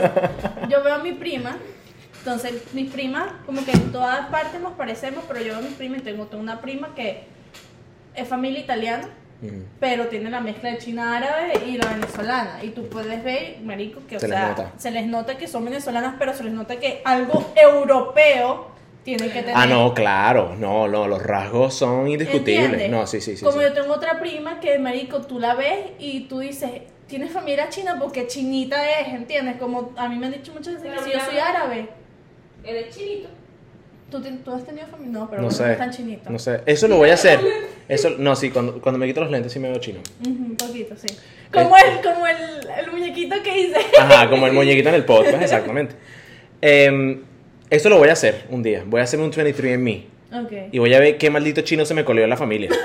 yo veo a mi prima. Entonces, mis primas, como que en todas partes nos parecemos, pero yo veo a mi prima y tengo, una prima que es familia italiana, pero tiene la mezcla de china árabe y la venezolana. Y tú puedes ver, marico, que Se o sea, se les nota que son venezolanas, pero se les nota que algo europeo tienen que tener. Ah, no, claro. No, no, los rasgos son indiscutibles. ¿Entiendes? No, sí, sí, sí. Como sí. yo tengo otra prima que, marico, tú la ves y tú dices, tienes familia china porque chinita es, ¿entiendes? Como a mí me han dicho muchas veces que si yo soy árabe, Eres chinito. ¿tú, tú has tenido familia? No, pero No no sé. tan chinito. No sé. Eso lo voy a hacer. Eso, no, sí, cuando, cuando me quito los lentes sí me veo chino. Un poquito, sí. Como, el, como el, el muñequito que hice. Ajá, como el muñequito en el podcast, exactamente. Em, eso lo voy a hacer un día. Voy a hacerme un 23 en mí. Ok. Y voy a ver qué maldito chino se me colió en la familia.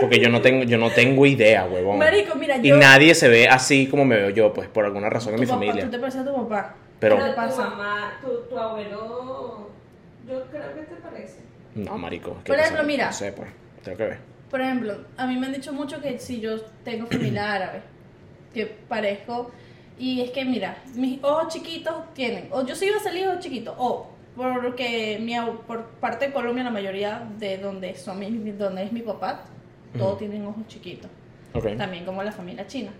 Porque yo no tengo, yo no tengo idea, huevón. Marico, mira, y yo... nadie se ve así como me veo yo, pues, por alguna razón en mi papá, familia. Tú te pareces a tu papá. Pero- ¿Qué te tu pasa? mamá, tu, tu abuelo, yo creo que te parece. No, marico. ¿qué Por pasa? ejemplo, mira. No sé, pues. Tengo que ver. Por ejemplo, a mí me han dicho mucho que si yo tengo familia árabe, que parezco. Y es que, mira, mis ojos chiquitos tienen. O yo soy salí ojos chiquitos, o porque mi, por parte de Colombia, la mayoría de donde, son mi, donde es mi papá, todos tienen ojos chiquitos. También como la familia china.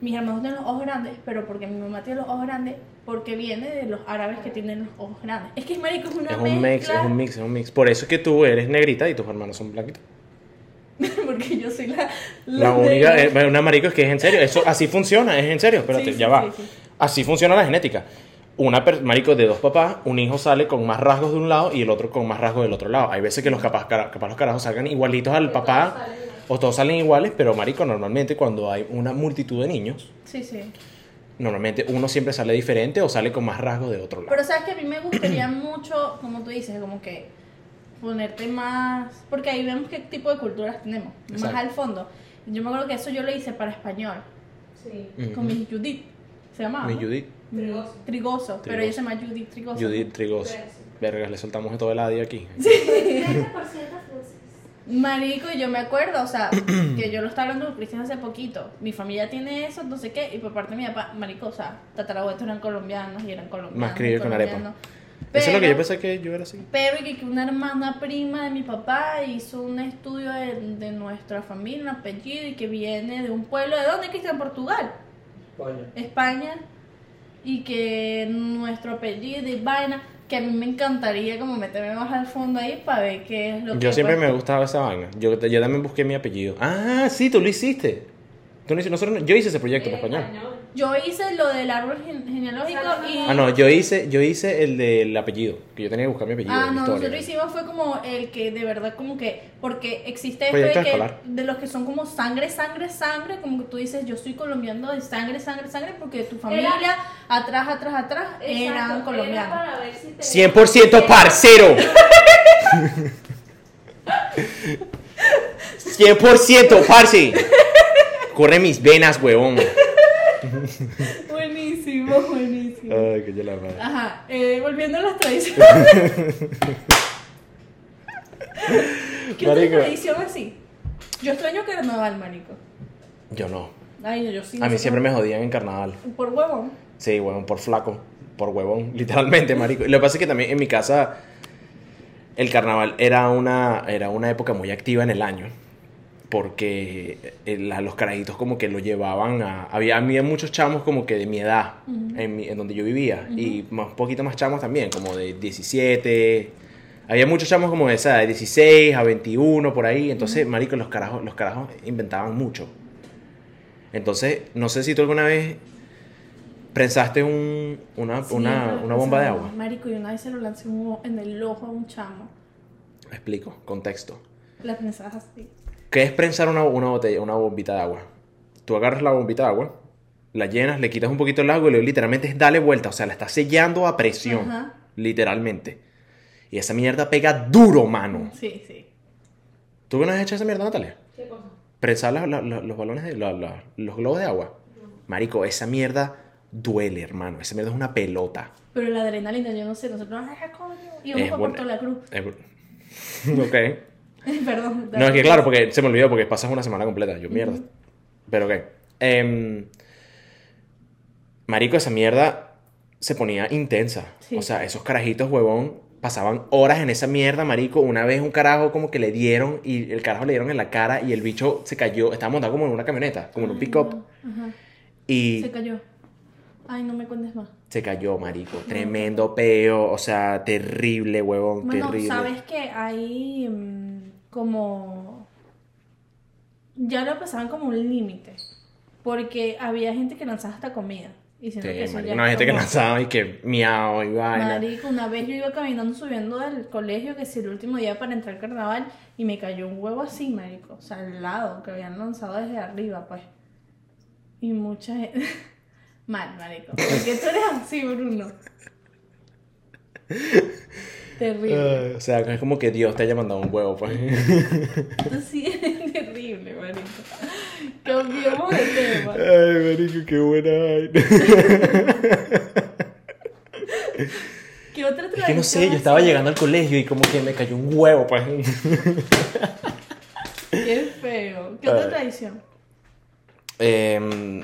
Mis hermanos tienen los ojos grandes, pero porque mi mamá tiene los ojos grandes, porque viene de los árabes que tienen los ojos grandes. Es que marico es una Es un mix, es un mix, es un mix. Por eso es que tú eres negrita y tus hermanos son blanquitos. porque yo soy la. La única, eh, una marico es que es en serio, eso así funciona, es en serio, espérate, Sí, sí, ya va. sí, sí. Así funciona la genética. Una per- marico de dos papás, un hijo sale con más rasgos de un lado y el otro con más rasgos del otro lado. Hay veces que los capaz, capaz los carajos salgan igualitos al papá. O todos salen iguales, pero marico, normalmente cuando hay una multitud de niños, Sí, sí. normalmente uno siempre sale diferente o sale con más rasgos de otro lado. Pero sabes que a mí me gustaría mucho, como tú dices, como que ponerte más, porque ahí vemos qué tipo de culturas tenemos, Exacto. más al fondo. Yo me acuerdo que eso yo lo hice para español, Sí. Ujú. con mi Judith, se llamaba. Mi. Judith, Trigoso. Trigoso, pero ella se llama Judith Trigoso. Judith Trigoso. Vergas, le soltamos todo el audio aquí. 30% francés. Marico, y yo me acuerdo, o sea, que yo lo estaba hablando con Cristian hace poquito. Mi familia tiene eso, no sé qué, y por parte de mi papá, marico, o sea, tatarabuelos eran colombianos y eran colombianos. Más criollo con arepa. Eso es lo que yo pensé que yo era así. Pero que una hermana prima de mi papá hizo un estudio de, de nuestra familia, un apellido, y que viene de un pueblo, ¿de dónde, Cristian? Portugal, España, y que nuestro apellido y vaina, que a mí me encantaría como meterme más al fondo ahí para ver qué es lo que... Yo siempre me gustaba esa vaina. Yo, yo también busqué mi apellido. Ah, sí, tú lo hiciste. Tú no hiciste- nosotros no- yo hice ese proyecto en En español. Yo hice lo del árbol gen- genealógico y... Ah, no, yo hice, yo hice el del apellido. Que yo tenía que buscar mi apellido. Ah, no, historia. nosotros hicimos fue como el que de verdad como que, porque existe esto Proyecto de que escolar. de los que son como sangre, sangre, sangre, como que tú dices, yo soy colombiano de sangre, sangre, sangre, porque tu familia atrás, atrás, atrás eran Exacto, era colombianos. para ver si te- 100% parcero. 100% parce. Corre mis venas, huevón. Buenísimo, buenísimo. Ay, que yo la madre. Ajá, eh, volviendo a las tradiciones. ¿Qué otra tradición así? Yo extraño carnaval, marico. Yo no. Ay, yo sí. A mí siempre me jodían en carnaval. Por huevón. Sí, huevón, por flaco. Por huevón, literalmente, marico. Y lo que pasa es que también en mi casa el carnaval era una, era una época muy activa en el año. Porque los carajitos como que lo llevaban a... Había, había muchos chamos como que de mi edad, en, mi- en donde yo vivía, y más, un poquito más chamos también, como de 17... Había muchos chamos como de esa, de 16 a 21, por ahí. Entonces, marico, los carajos, los carajos inventaban mucho. Entonces, no sé si tú alguna vez prensaste un, una, Sí, una, bomba de agua. Marico, y una vez se lo lancé en el ojo a un chamo. Explico, contexto. La pensabas así. ¿Qué es prensar una, una botella, una bombita de agua? Tú agarras la bombita de agua, la llenas, le quitas un poquito el agua y luego literalmente es darle vuelta. O sea, la estás sellando a presión. Ajá. Literalmente. Y esa mierda pega duro, mano. Sí, sí. ¿Tú que no has hecho esa mierda, Natalia? ¿Qué cosa? Prensar la- la- la- los balones de la- la- los globos de agua. Marico, esa mierda duele, hermano. Esa mierda es una pelota. Pero la adrenalina, yo no sé, nosotros. Íbamos Es por buena- Puerto La Cruz. Eh, ok. Perdón. No, es que claro, porque se me olvidó porque pasas una semana completa. Yo, mierda. Pero ok. Em, marico, esa mierda se ponía intensa. Sí. O sea, esos carajitos, huevón, pasaban horas en esa mierda, marico. Una vez un carajo como que le dieron y el carajo le dieron en la cara y el bicho se cayó. Estaba montado como en una camioneta, como en un pick-up. Ajá. Y Se cayó. Ay, no me cuentes más. se cayó, marico. Tremendo peo. O sea, terrible, huevón. Bueno, terrible. sabes que hay como. Ya lo pasaban como un límite. Porque había gente que lanzaba hasta comida. Y Sí, que eso marico, ya una gente que lanzaba y que miau y vaina. Marico, una vez yo iba caminando subiendo del colegio, que si el último día para entrar al carnaval, y me cayó un huevo así, marico, o sea, al lado, que habían lanzado desde arriba, pues. Y mucha gente... Mal, marico. ¿Por qué tú eres así, Bruno? Terrible. O sea, es como que Dios te haya mandado un huevo, pues. Sí eres terrible, marico. Cambiemos de tema. Ay, marico, qué buena ¿Qué otra Es que no sé, yo tradición estaba llegando al colegio y como que me cayó un huevo, pues. Qué feo. ¿Qué otra tradición? Em,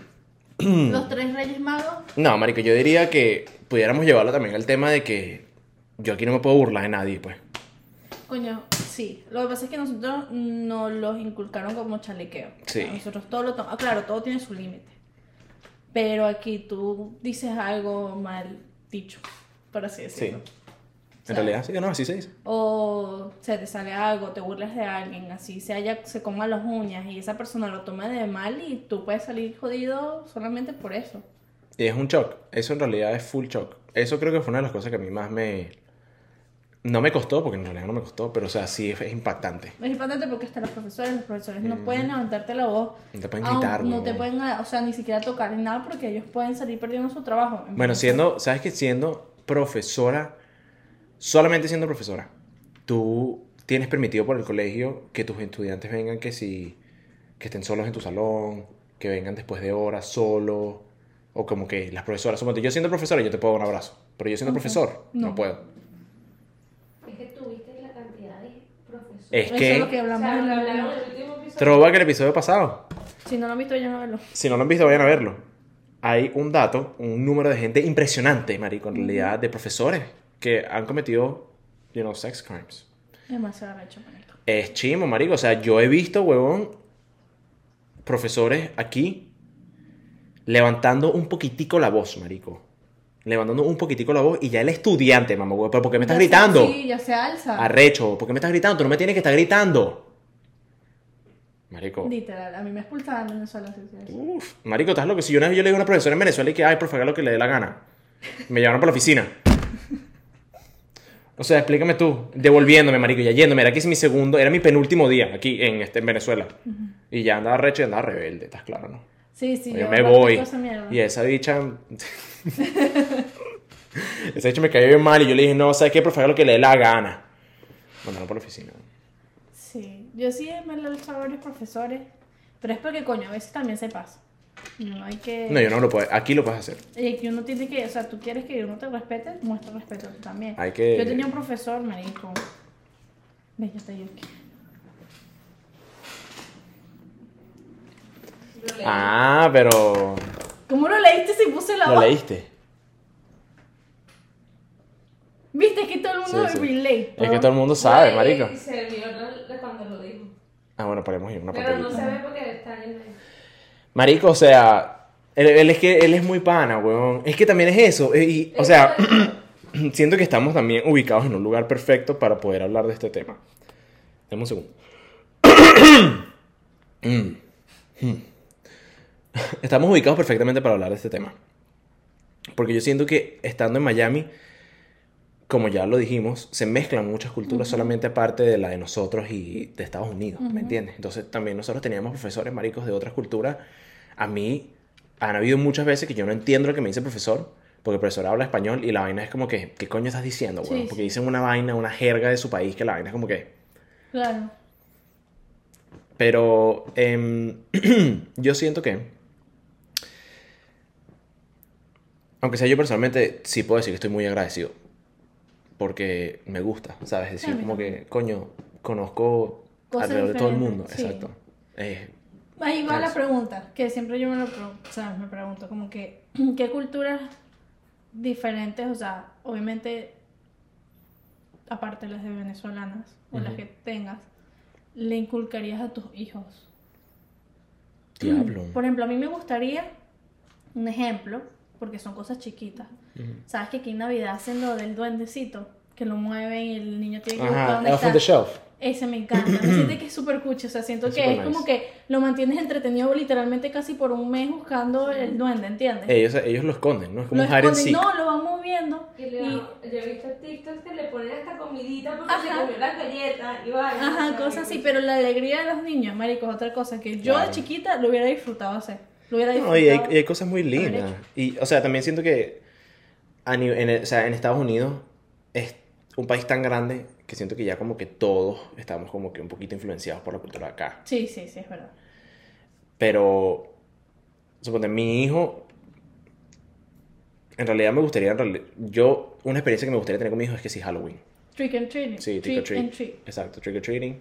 Los tres reyes magos. no, marico, yo diría que pudiéramos llevarlo también al tema de que yo aquí no me puedo burlar de nadie, pues. Coño, sí. Lo que pasa es que nosotros no los inculcaron como chalequeo. Sí. Nosotros todo lo tomamos. Claro, todo tiene su límite. Pero aquí tú dices algo mal dicho, por así decirlo. En realidad, sí, no, así se dice. O se te sale algo, te burlas de alguien, así se haya, se coma las uñas y esa persona lo toma de mal y tú puedes salir jodido solamente por eso. Y es un shock. Eso en realidad es full shock. Eso creo que fue una de las cosas que a mí más me... No me costó, porque en realidad no me costó, pero o sea, sí es, es impactante. Es importante porque hasta los profesores, los profesores no pueden levantarte la voz. No te pueden gritar, No te huevón. pueden, o sea, ni siquiera tocar ni nada porque ellos pueden salir perdiendo su trabajo. Bueno, siendo, ¿sabes que Siendo profesora, solamente siendo profesora, tú tienes permitido por el colegio que tus estudiantes vengan que si, que estén solos en tu salón, que vengan después de horas solos, o como que las profesoras, yo siendo profesora yo te puedo dar un abrazo, pero yo siendo Ok. profesor no, No. puedo. Es que tuviste la cantidad de profesores. Es Eso es lo que que, O sea, hablamos en el trova que el episodio pasado, Si no lo han visto, ya no verlo. si no lo han visto vayan a verlo. Hay un dato, un número de gente impresionante, marico, en realidad, de profesores que han cometido, you know, sex crimes. Demasiado recho, marico. Es chimo, marico. O sea, yo he visto, huevón, profesores aquí levantando un poquitico la voz, marico. Levantando un poquitico la voz y ya el estudiante, mamá, ¿pero por qué me estás Ya gritando? Sí, ya se alza. Arrecho, ¿por qué me estás gritando? Tú no me tienes que estar gritando. Marico. Literal, a mí me expulsaban de Venezuela. sí. Uf, marico, estás loco. Si yo una vez yo le digo a una profesora en Venezuela y que, ay, profe, haga lo que le dé la gana. Me llevaron para la oficina. O sea, explícame tú, devolviéndome, marico, ya yéndome. Era es mi segundo, era mi penúltimo día aquí en, este, en Venezuela. Y ya andaba recho y andaba rebelde, estás claro, ¿no? Sí, sí, yo yo me voy. esa. Y esa bicha. esa bicha me cayó bien mal y yo le dije, no, ¿sabes qué, profe? Haga lo que le dé la gana. Mandaron por la oficina. Sí, yo sí he hecho a varios profesores, pero es porque, coño, a veces también se pasa. No hay que... No, yo no lo puedo. Aquí lo puedes hacer. Y que uno tiene que, o sea, tú quieres que uno te respete, muestra respeto también. Hay que- Yo tenía un profesor, me dijo, ves, yo digo que... Lo leí. Ah, pero. ¿Cómo lo leíste si puse la ¿Lo voz? leíste? Viste es que todo el mundo Sí, sí. relate. Es que todo el mundo sabe, marico. Y se vio cuando lo dijo. Ah, bueno, podemos ir una Pero no pantallita. se ve porque está en Marico, o sea, él, él es que él es muy pana, weón. Es que también es eso. eh, Y, o sea, siento que estamos también ubicados en un lugar perfecto para poder hablar de este tema. Dame un segundo. Mm. Mm. Estamos ubicados perfectamente para hablar de este tema. Porque yo siento que estando en Miami, como ya lo dijimos, se mezclan muchas culturas solamente aparte de la de nosotros y de Estados Unidos, ¿me entiendes? Entonces también nosotros teníamos profesores maricos de otras culturas. A mí han habido muchas veces que yo no entiendo lo que me dice el profesor, porque el profesor habla español y la vaina es como que, ¿qué coño estás diciendo, Sí, weón? sí. Porque dicen una vaina, una jerga de su país, que la vaina es como que... Claro. Pero em, yo siento que, aunque sea yo personalmente, sí puedo decir que estoy muy agradecido. Porque me gusta, ¿sabes? Decir, A mí como que, coño, conozco Cosas alrededor de todo el mundo. sí. Exacto. Eh, Ahí va la pregunta, que siempre yo me lo pregunto, o sea, me pregunto como que, ¿qué culturas diferentes, o sea, obviamente, aparte las de venezolanas o las Ujú. que tengas, le inculcarías a tus hijos? diablo. Por ejemplo, a mí me gustaría un ejemplo, porque son cosas chiquitas. Ujú. ¿Sabes que aquí en Navidad hacen lo del duendecito? Que lo mueven y el niño tiene que buscar dónde Elf on the está. Shelf. Ese me encanta. Me siento que es súper cucho. O sea, siento Es que es nice. como que lo mantienes entretenido literalmente casi por un mes buscando el duende, ¿entiendes? Ellos, ellos lo esconden, ¿no? Es como lo un hide and esconden, seek. no, lo van moviendo. Y le Y, yo he visto TikToks que le ponen hasta comidita porque se Ajá. comió las galletas y vainas. ajá, cosas así. Pero la alegría de los niños, marico, es otra cosa que yo Claro. de chiquita lo hubiera disfrutado hacer. Lo hubiera No, y hay, y hay cosas muy lindas. Y, o sea, también siento que a en, el- o sea, en Estados Unidos es un país tan grande que siento que ya como que todos estamos como que un poquito influenciados por la cultura de acá. Sí, sí, sí, es verdad. Pero, suponte, mi hijo, en realidad me gustaría, en reali- yo, una experiencia que me gustaría tener con mi hijo es que sí Halloween. Trick and treating. Sí, trick or treat. and treat. Exacto, trick or treating.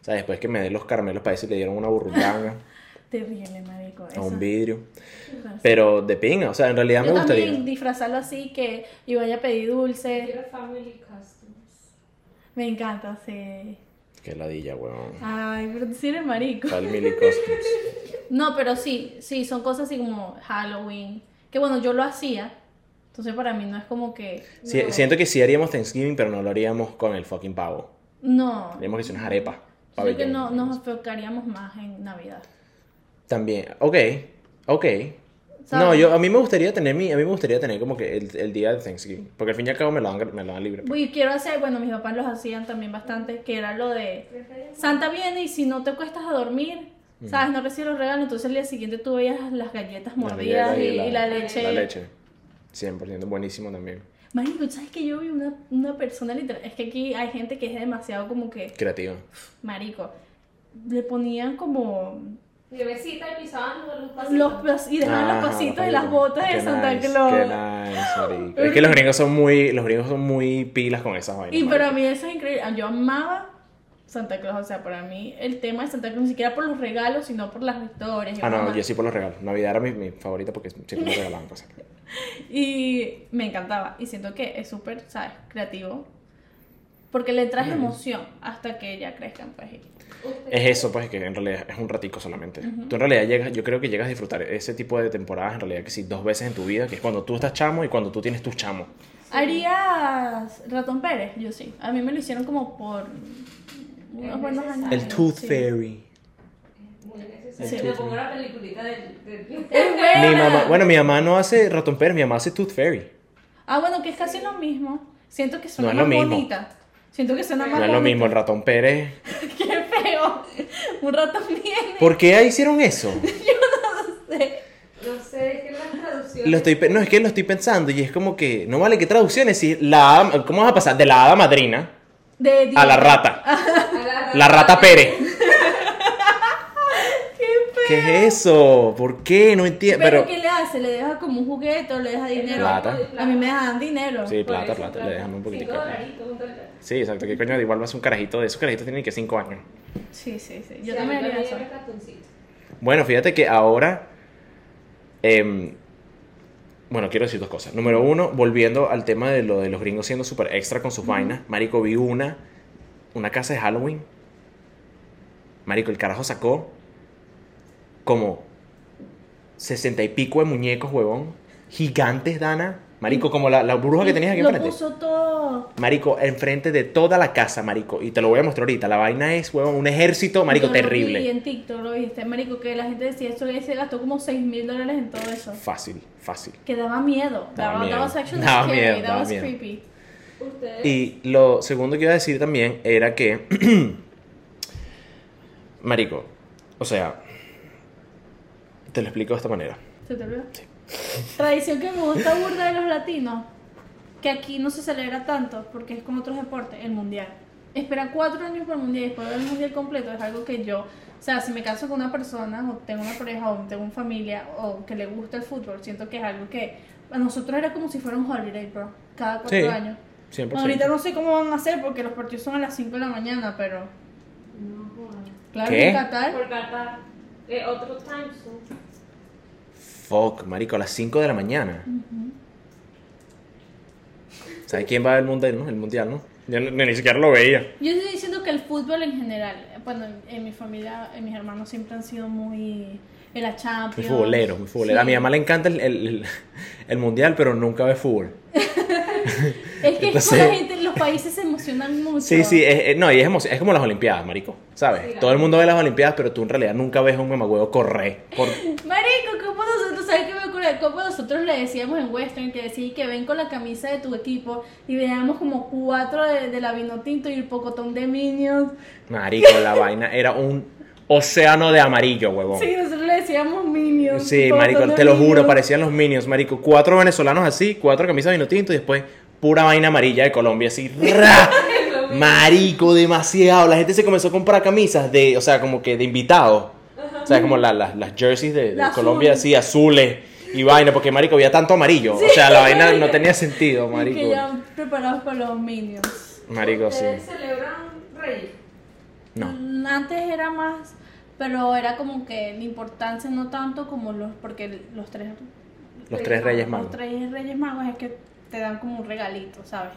O sea, después que me dé los caramelos para decir le dieron una burrundanga Terrible, marico. a eso. un vidrio. Pero de pinga, o sea, en realidad Yo me gustaría. también disfrazarlo así, que yo vaya a pedir Yo dulce. Quiero family customs. Me encanta, sí. Qué ladilla, weón. Ay, pero tú sí eres marico. Family Customs. No, pero sí, sí, son cosas así como Halloween. Que bueno, yo lo hacía. Entonces para mí no es como que. Sí, no. Siento que sí haríamos Thanksgiving, pero no lo haríamos con el fucking pavo. No. Haríamos que sea unas arepas. Creo que ¿no? nos enfocaríamos más en Navidad. También, ok, ok. No, yo, a mí me gustaría tener mi, a mí me gustaría tener como que el, el día de Thanksgiving, porque al fin y al cabo me lo dan, me lo dan libre. Y quiero hacer, bueno, mis papás los hacían también bastante, que era lo de Santa viene y si no te cuestas a dormir, ¿sabes? No recibes los regalos, entonces el día siguiente tú veías las galletas mordidas y, y la leche. La leche. 100%, buenísimo también. Marico, ¿sabes que yo vi una, una persona literal? Es que aquí hay gente que es demasiado como que, Creativo. marico, le ponían como Nievecita y pisaban los, los pasitos. los y dejaban los pasitos y las botas de Santa nice, Claus. Qué nice, marico. Es que los gringos son muy, los gringos son muy pilas con esas vainas. Y para marico. mí eso es increíble. Yo amaba Santa Claus. O sea, para mí el tema de Santa Claus ni siquiera por los regalos, sino por las historias. Ah, no, yo sí por los regalos. Navidad era mi, mi favorita porque siempre me regalaban cosas. Y me encantaba. Y siento que es súper, ¿sabes? Creativo. Porque le traes emoción hasta que ya crezcan, pues. Es eso, pues, que en realidad es un ratico solamente. Tú en realidad llegas, yo creo que llegas a disfrutar ese tipo de temporadas, en realidad que sí, dos veces en tu vida, que es cuando tú estás chamo y cuando tú tienes tus chamos. ¿Harías Ratón Pérez? Yo sí. A mí me lo hicieron como por unos Es buenos años. El Tooth Sí. Fairy. Muy necesario. Sí. Me pongo la peliculita del. del... Es buena. Mi mamá, bueno, mi mamá no hace ratón Pérez, mi mamá hace Tooth Fairy. Ah, bueno, que es casi lo mismo. Siento que suena No es lo más mismo. bonita. Siento que suena más No es lo mismo, el ratón Pérez. Qué feo. Un ratón viene. ¿Por qué hicieron eso? No sé, es que las traducciones. Lo estoy, pe- no, es que lo estoy pensando y es como que, no vale, ¿qué traducciones? Si la, ¿Cómo vas a pasar? De la hada madrina De a la rata. A La rata Pérez. Qué feo. ¿Qué es eso? ¿Por qué? No entiendo. Pero, Pero, ¿qué le hace? ¿Le deja como un juguete o le deja dinero? Plata. A mí me dan dinero. Sí, plata, eso, plata, le dejan un poquitico. Sí, exacto. ¿Qué coño? Igual vas a un carajito de esos carajitos tienen que 5 años. Sí, sí, sí. Sí, Yo mí también haría eso. Bueno, fíjate que ahora. em, bueno, quiero decir dos cosas. Número uno, volviendo al tema de lo de los gringos siendo súper extra con sus vainas. Marico, vi una. Una casa de Halloween. Marico, el carajo sacó como sesenta y pico de muñecos, huevón. Gigantes, Dana. Marico, como la, la bruja que tenías aquí Lo enfrente. puso todo. Marico, enfrente de toda la casa, marico. Y te lo voy a mostrar ahorita. La vaina es, huevón, un ejército, marico, Yo lo vi terrible. en TikTok, lo viste, marico, que la gente decía eso y se gastó como 6 mil dólares en todo eso. Fácil, fácil. Que daba miedo. Daba Daba, miedo. actually Daba scary, miedo, daba miedo. creepy. Ustedes. Y lo segundo que iba a decir también era que, marico, o sea, te lo explico de esta manera. ¿Se te olvidó? Tradición que me gusta burda de los latinos, que aquí no se celebra tanto, porque es como otros deportes, el mundial. Esperar cuatro años por el mundial y después ver el mundial completo es algo que yo, o sea, si me caso con una persona, o tengo una pareja, o tengo una familia, o que le gusta el fútbol, siento que es algo que a nosotros era como si fuera un holiday, bro, cada cuatro Sí, años. 100%. Ahorita no sé cómo van a hacer porque los partidos son a las 5 de la mañana, pero No, joder. claro, ¿Qué? en Qatar. Por Qatar. Eh, otro time zone. Fuck, marico, a las 5 de la mañana. ¿Sabes quién va al mundial, no? El mundial, ¿no? Yo ni, ni siquiera lo veía. Yo estoy diciendo que el fútbol en general, bueno, en, mi familia, en mis hermanos siempre han sido muy en la Muy Champions. futbolero, muy futbolero. A mi Sí. mamá le encanta el, el- el- el mundial, pero nunca ve fútbol. Es que Entonces- es como la gente, los países se emocionan mucho. Sí, sí, es, es- no, y es, emo- es como las Olimpiadas, marico, ¿sabes? Sí, Todo el mundo ve las Olimpiadas, pero tú en realidad nunca ves a un mamagüevo correr. Por... Marico, ¿cómo nosotros, acuerdo? ¿Cómo nosotros le decíamos en Western que decía que ven con la camisa de tu equipo y veíamos como cuatro de, de la vino tinto y el pocotón de Minions? Marico, la vaina era un océano de amarillo, huevón. Sí, nosotros le decíamos Minions. Sí, marico, te lo juro, parecían los Minions, marico. Cuatro venezolanos así, cuatro camisas de vino tinto y después pura vaina amarilla de Colombia, así. ¡ra! Marico, demasiado. La gente se comenzó a comprar camisas de, o sea, como que de invitados. O sea, como la- la- las jerseys de, de La Colombia, azul. así, azules y vaina, porque, marico, había tanto amarillo. O sea, la vaina no tenía sentido, Y marico. que ya preparados para los Minions. Marico, sí. Celebran Reyes. No. Antes era más, pero era como que la importancia no tanto como los, porque los tres, Los tres Reyes los Magos. tres Reyes Magos es que te dan como un regalito, ¿sabes?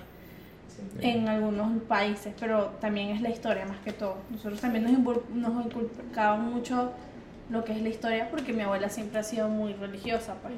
En algunos países, pero también es la historia más que todo. Nosotros también nos, nos inculcaban mucho lo que es la historia porque mi abuela siempre ha sido muy religiosa, pues.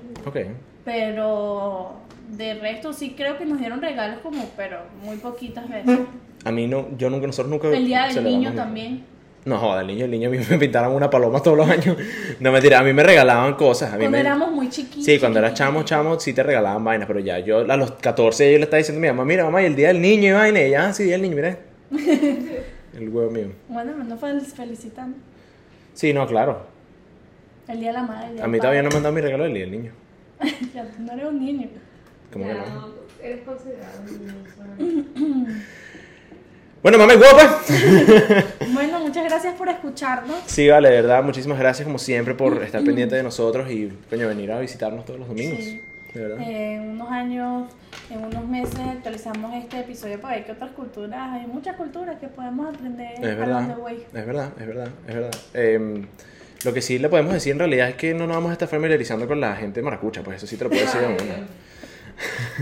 Pero de resto sí creo que nos dieron regalos como, pero muy poquitas veces. A mí no, yo nunca, nosotros nunca. El día del niño ni- también. No, joda, el niño, el niño a mí me pintaron una paloma todos los años. No mentira, a mí me regalaban cosas. A mí Cuando me... éramos muy chiquitos. Sí, cuando eras chamo, chamo, sí te regalaban vainas, pero ya yo a los 14 yo le estaba diciendo a mi mamá, mira mamá, y el día del niño y vaina, y ella, ah, sí, día del niño, mira. el huevo mío. Bueno, no fue felicitando. Sí, no, claro. El día de la madre. el día A mí todavía no me han dado mi regalo del día del niño. ya tú no eres un niño. ¿Cómo que Ya, no? Eres considerado un niño, Bueno, mamá, guapa. Bueno, muchas gracias por escucharnos. Sí, vale, de verdad, muchísimas gracias como siempre por estar pendiente de nosotros y, coño, venir a visitarnos todos los domingos. Sí. De verdad. En unos años, en unos meses actualizamos este episodio para ver qué otras culturas. Hay muchas culturas que podemos aprender Es verdad, es verdad, es verdad, es verdad. Em, lo que sí le podemos decir en realidad es que no nos vamos a estar familiarizando con la gente de Maracucha, pues eso sí te lo puedo decir de una.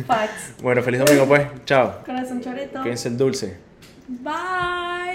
Facts. Bueno, feliz domingo pues, chao. Corazón choreto. Quédense el dulce. Bye.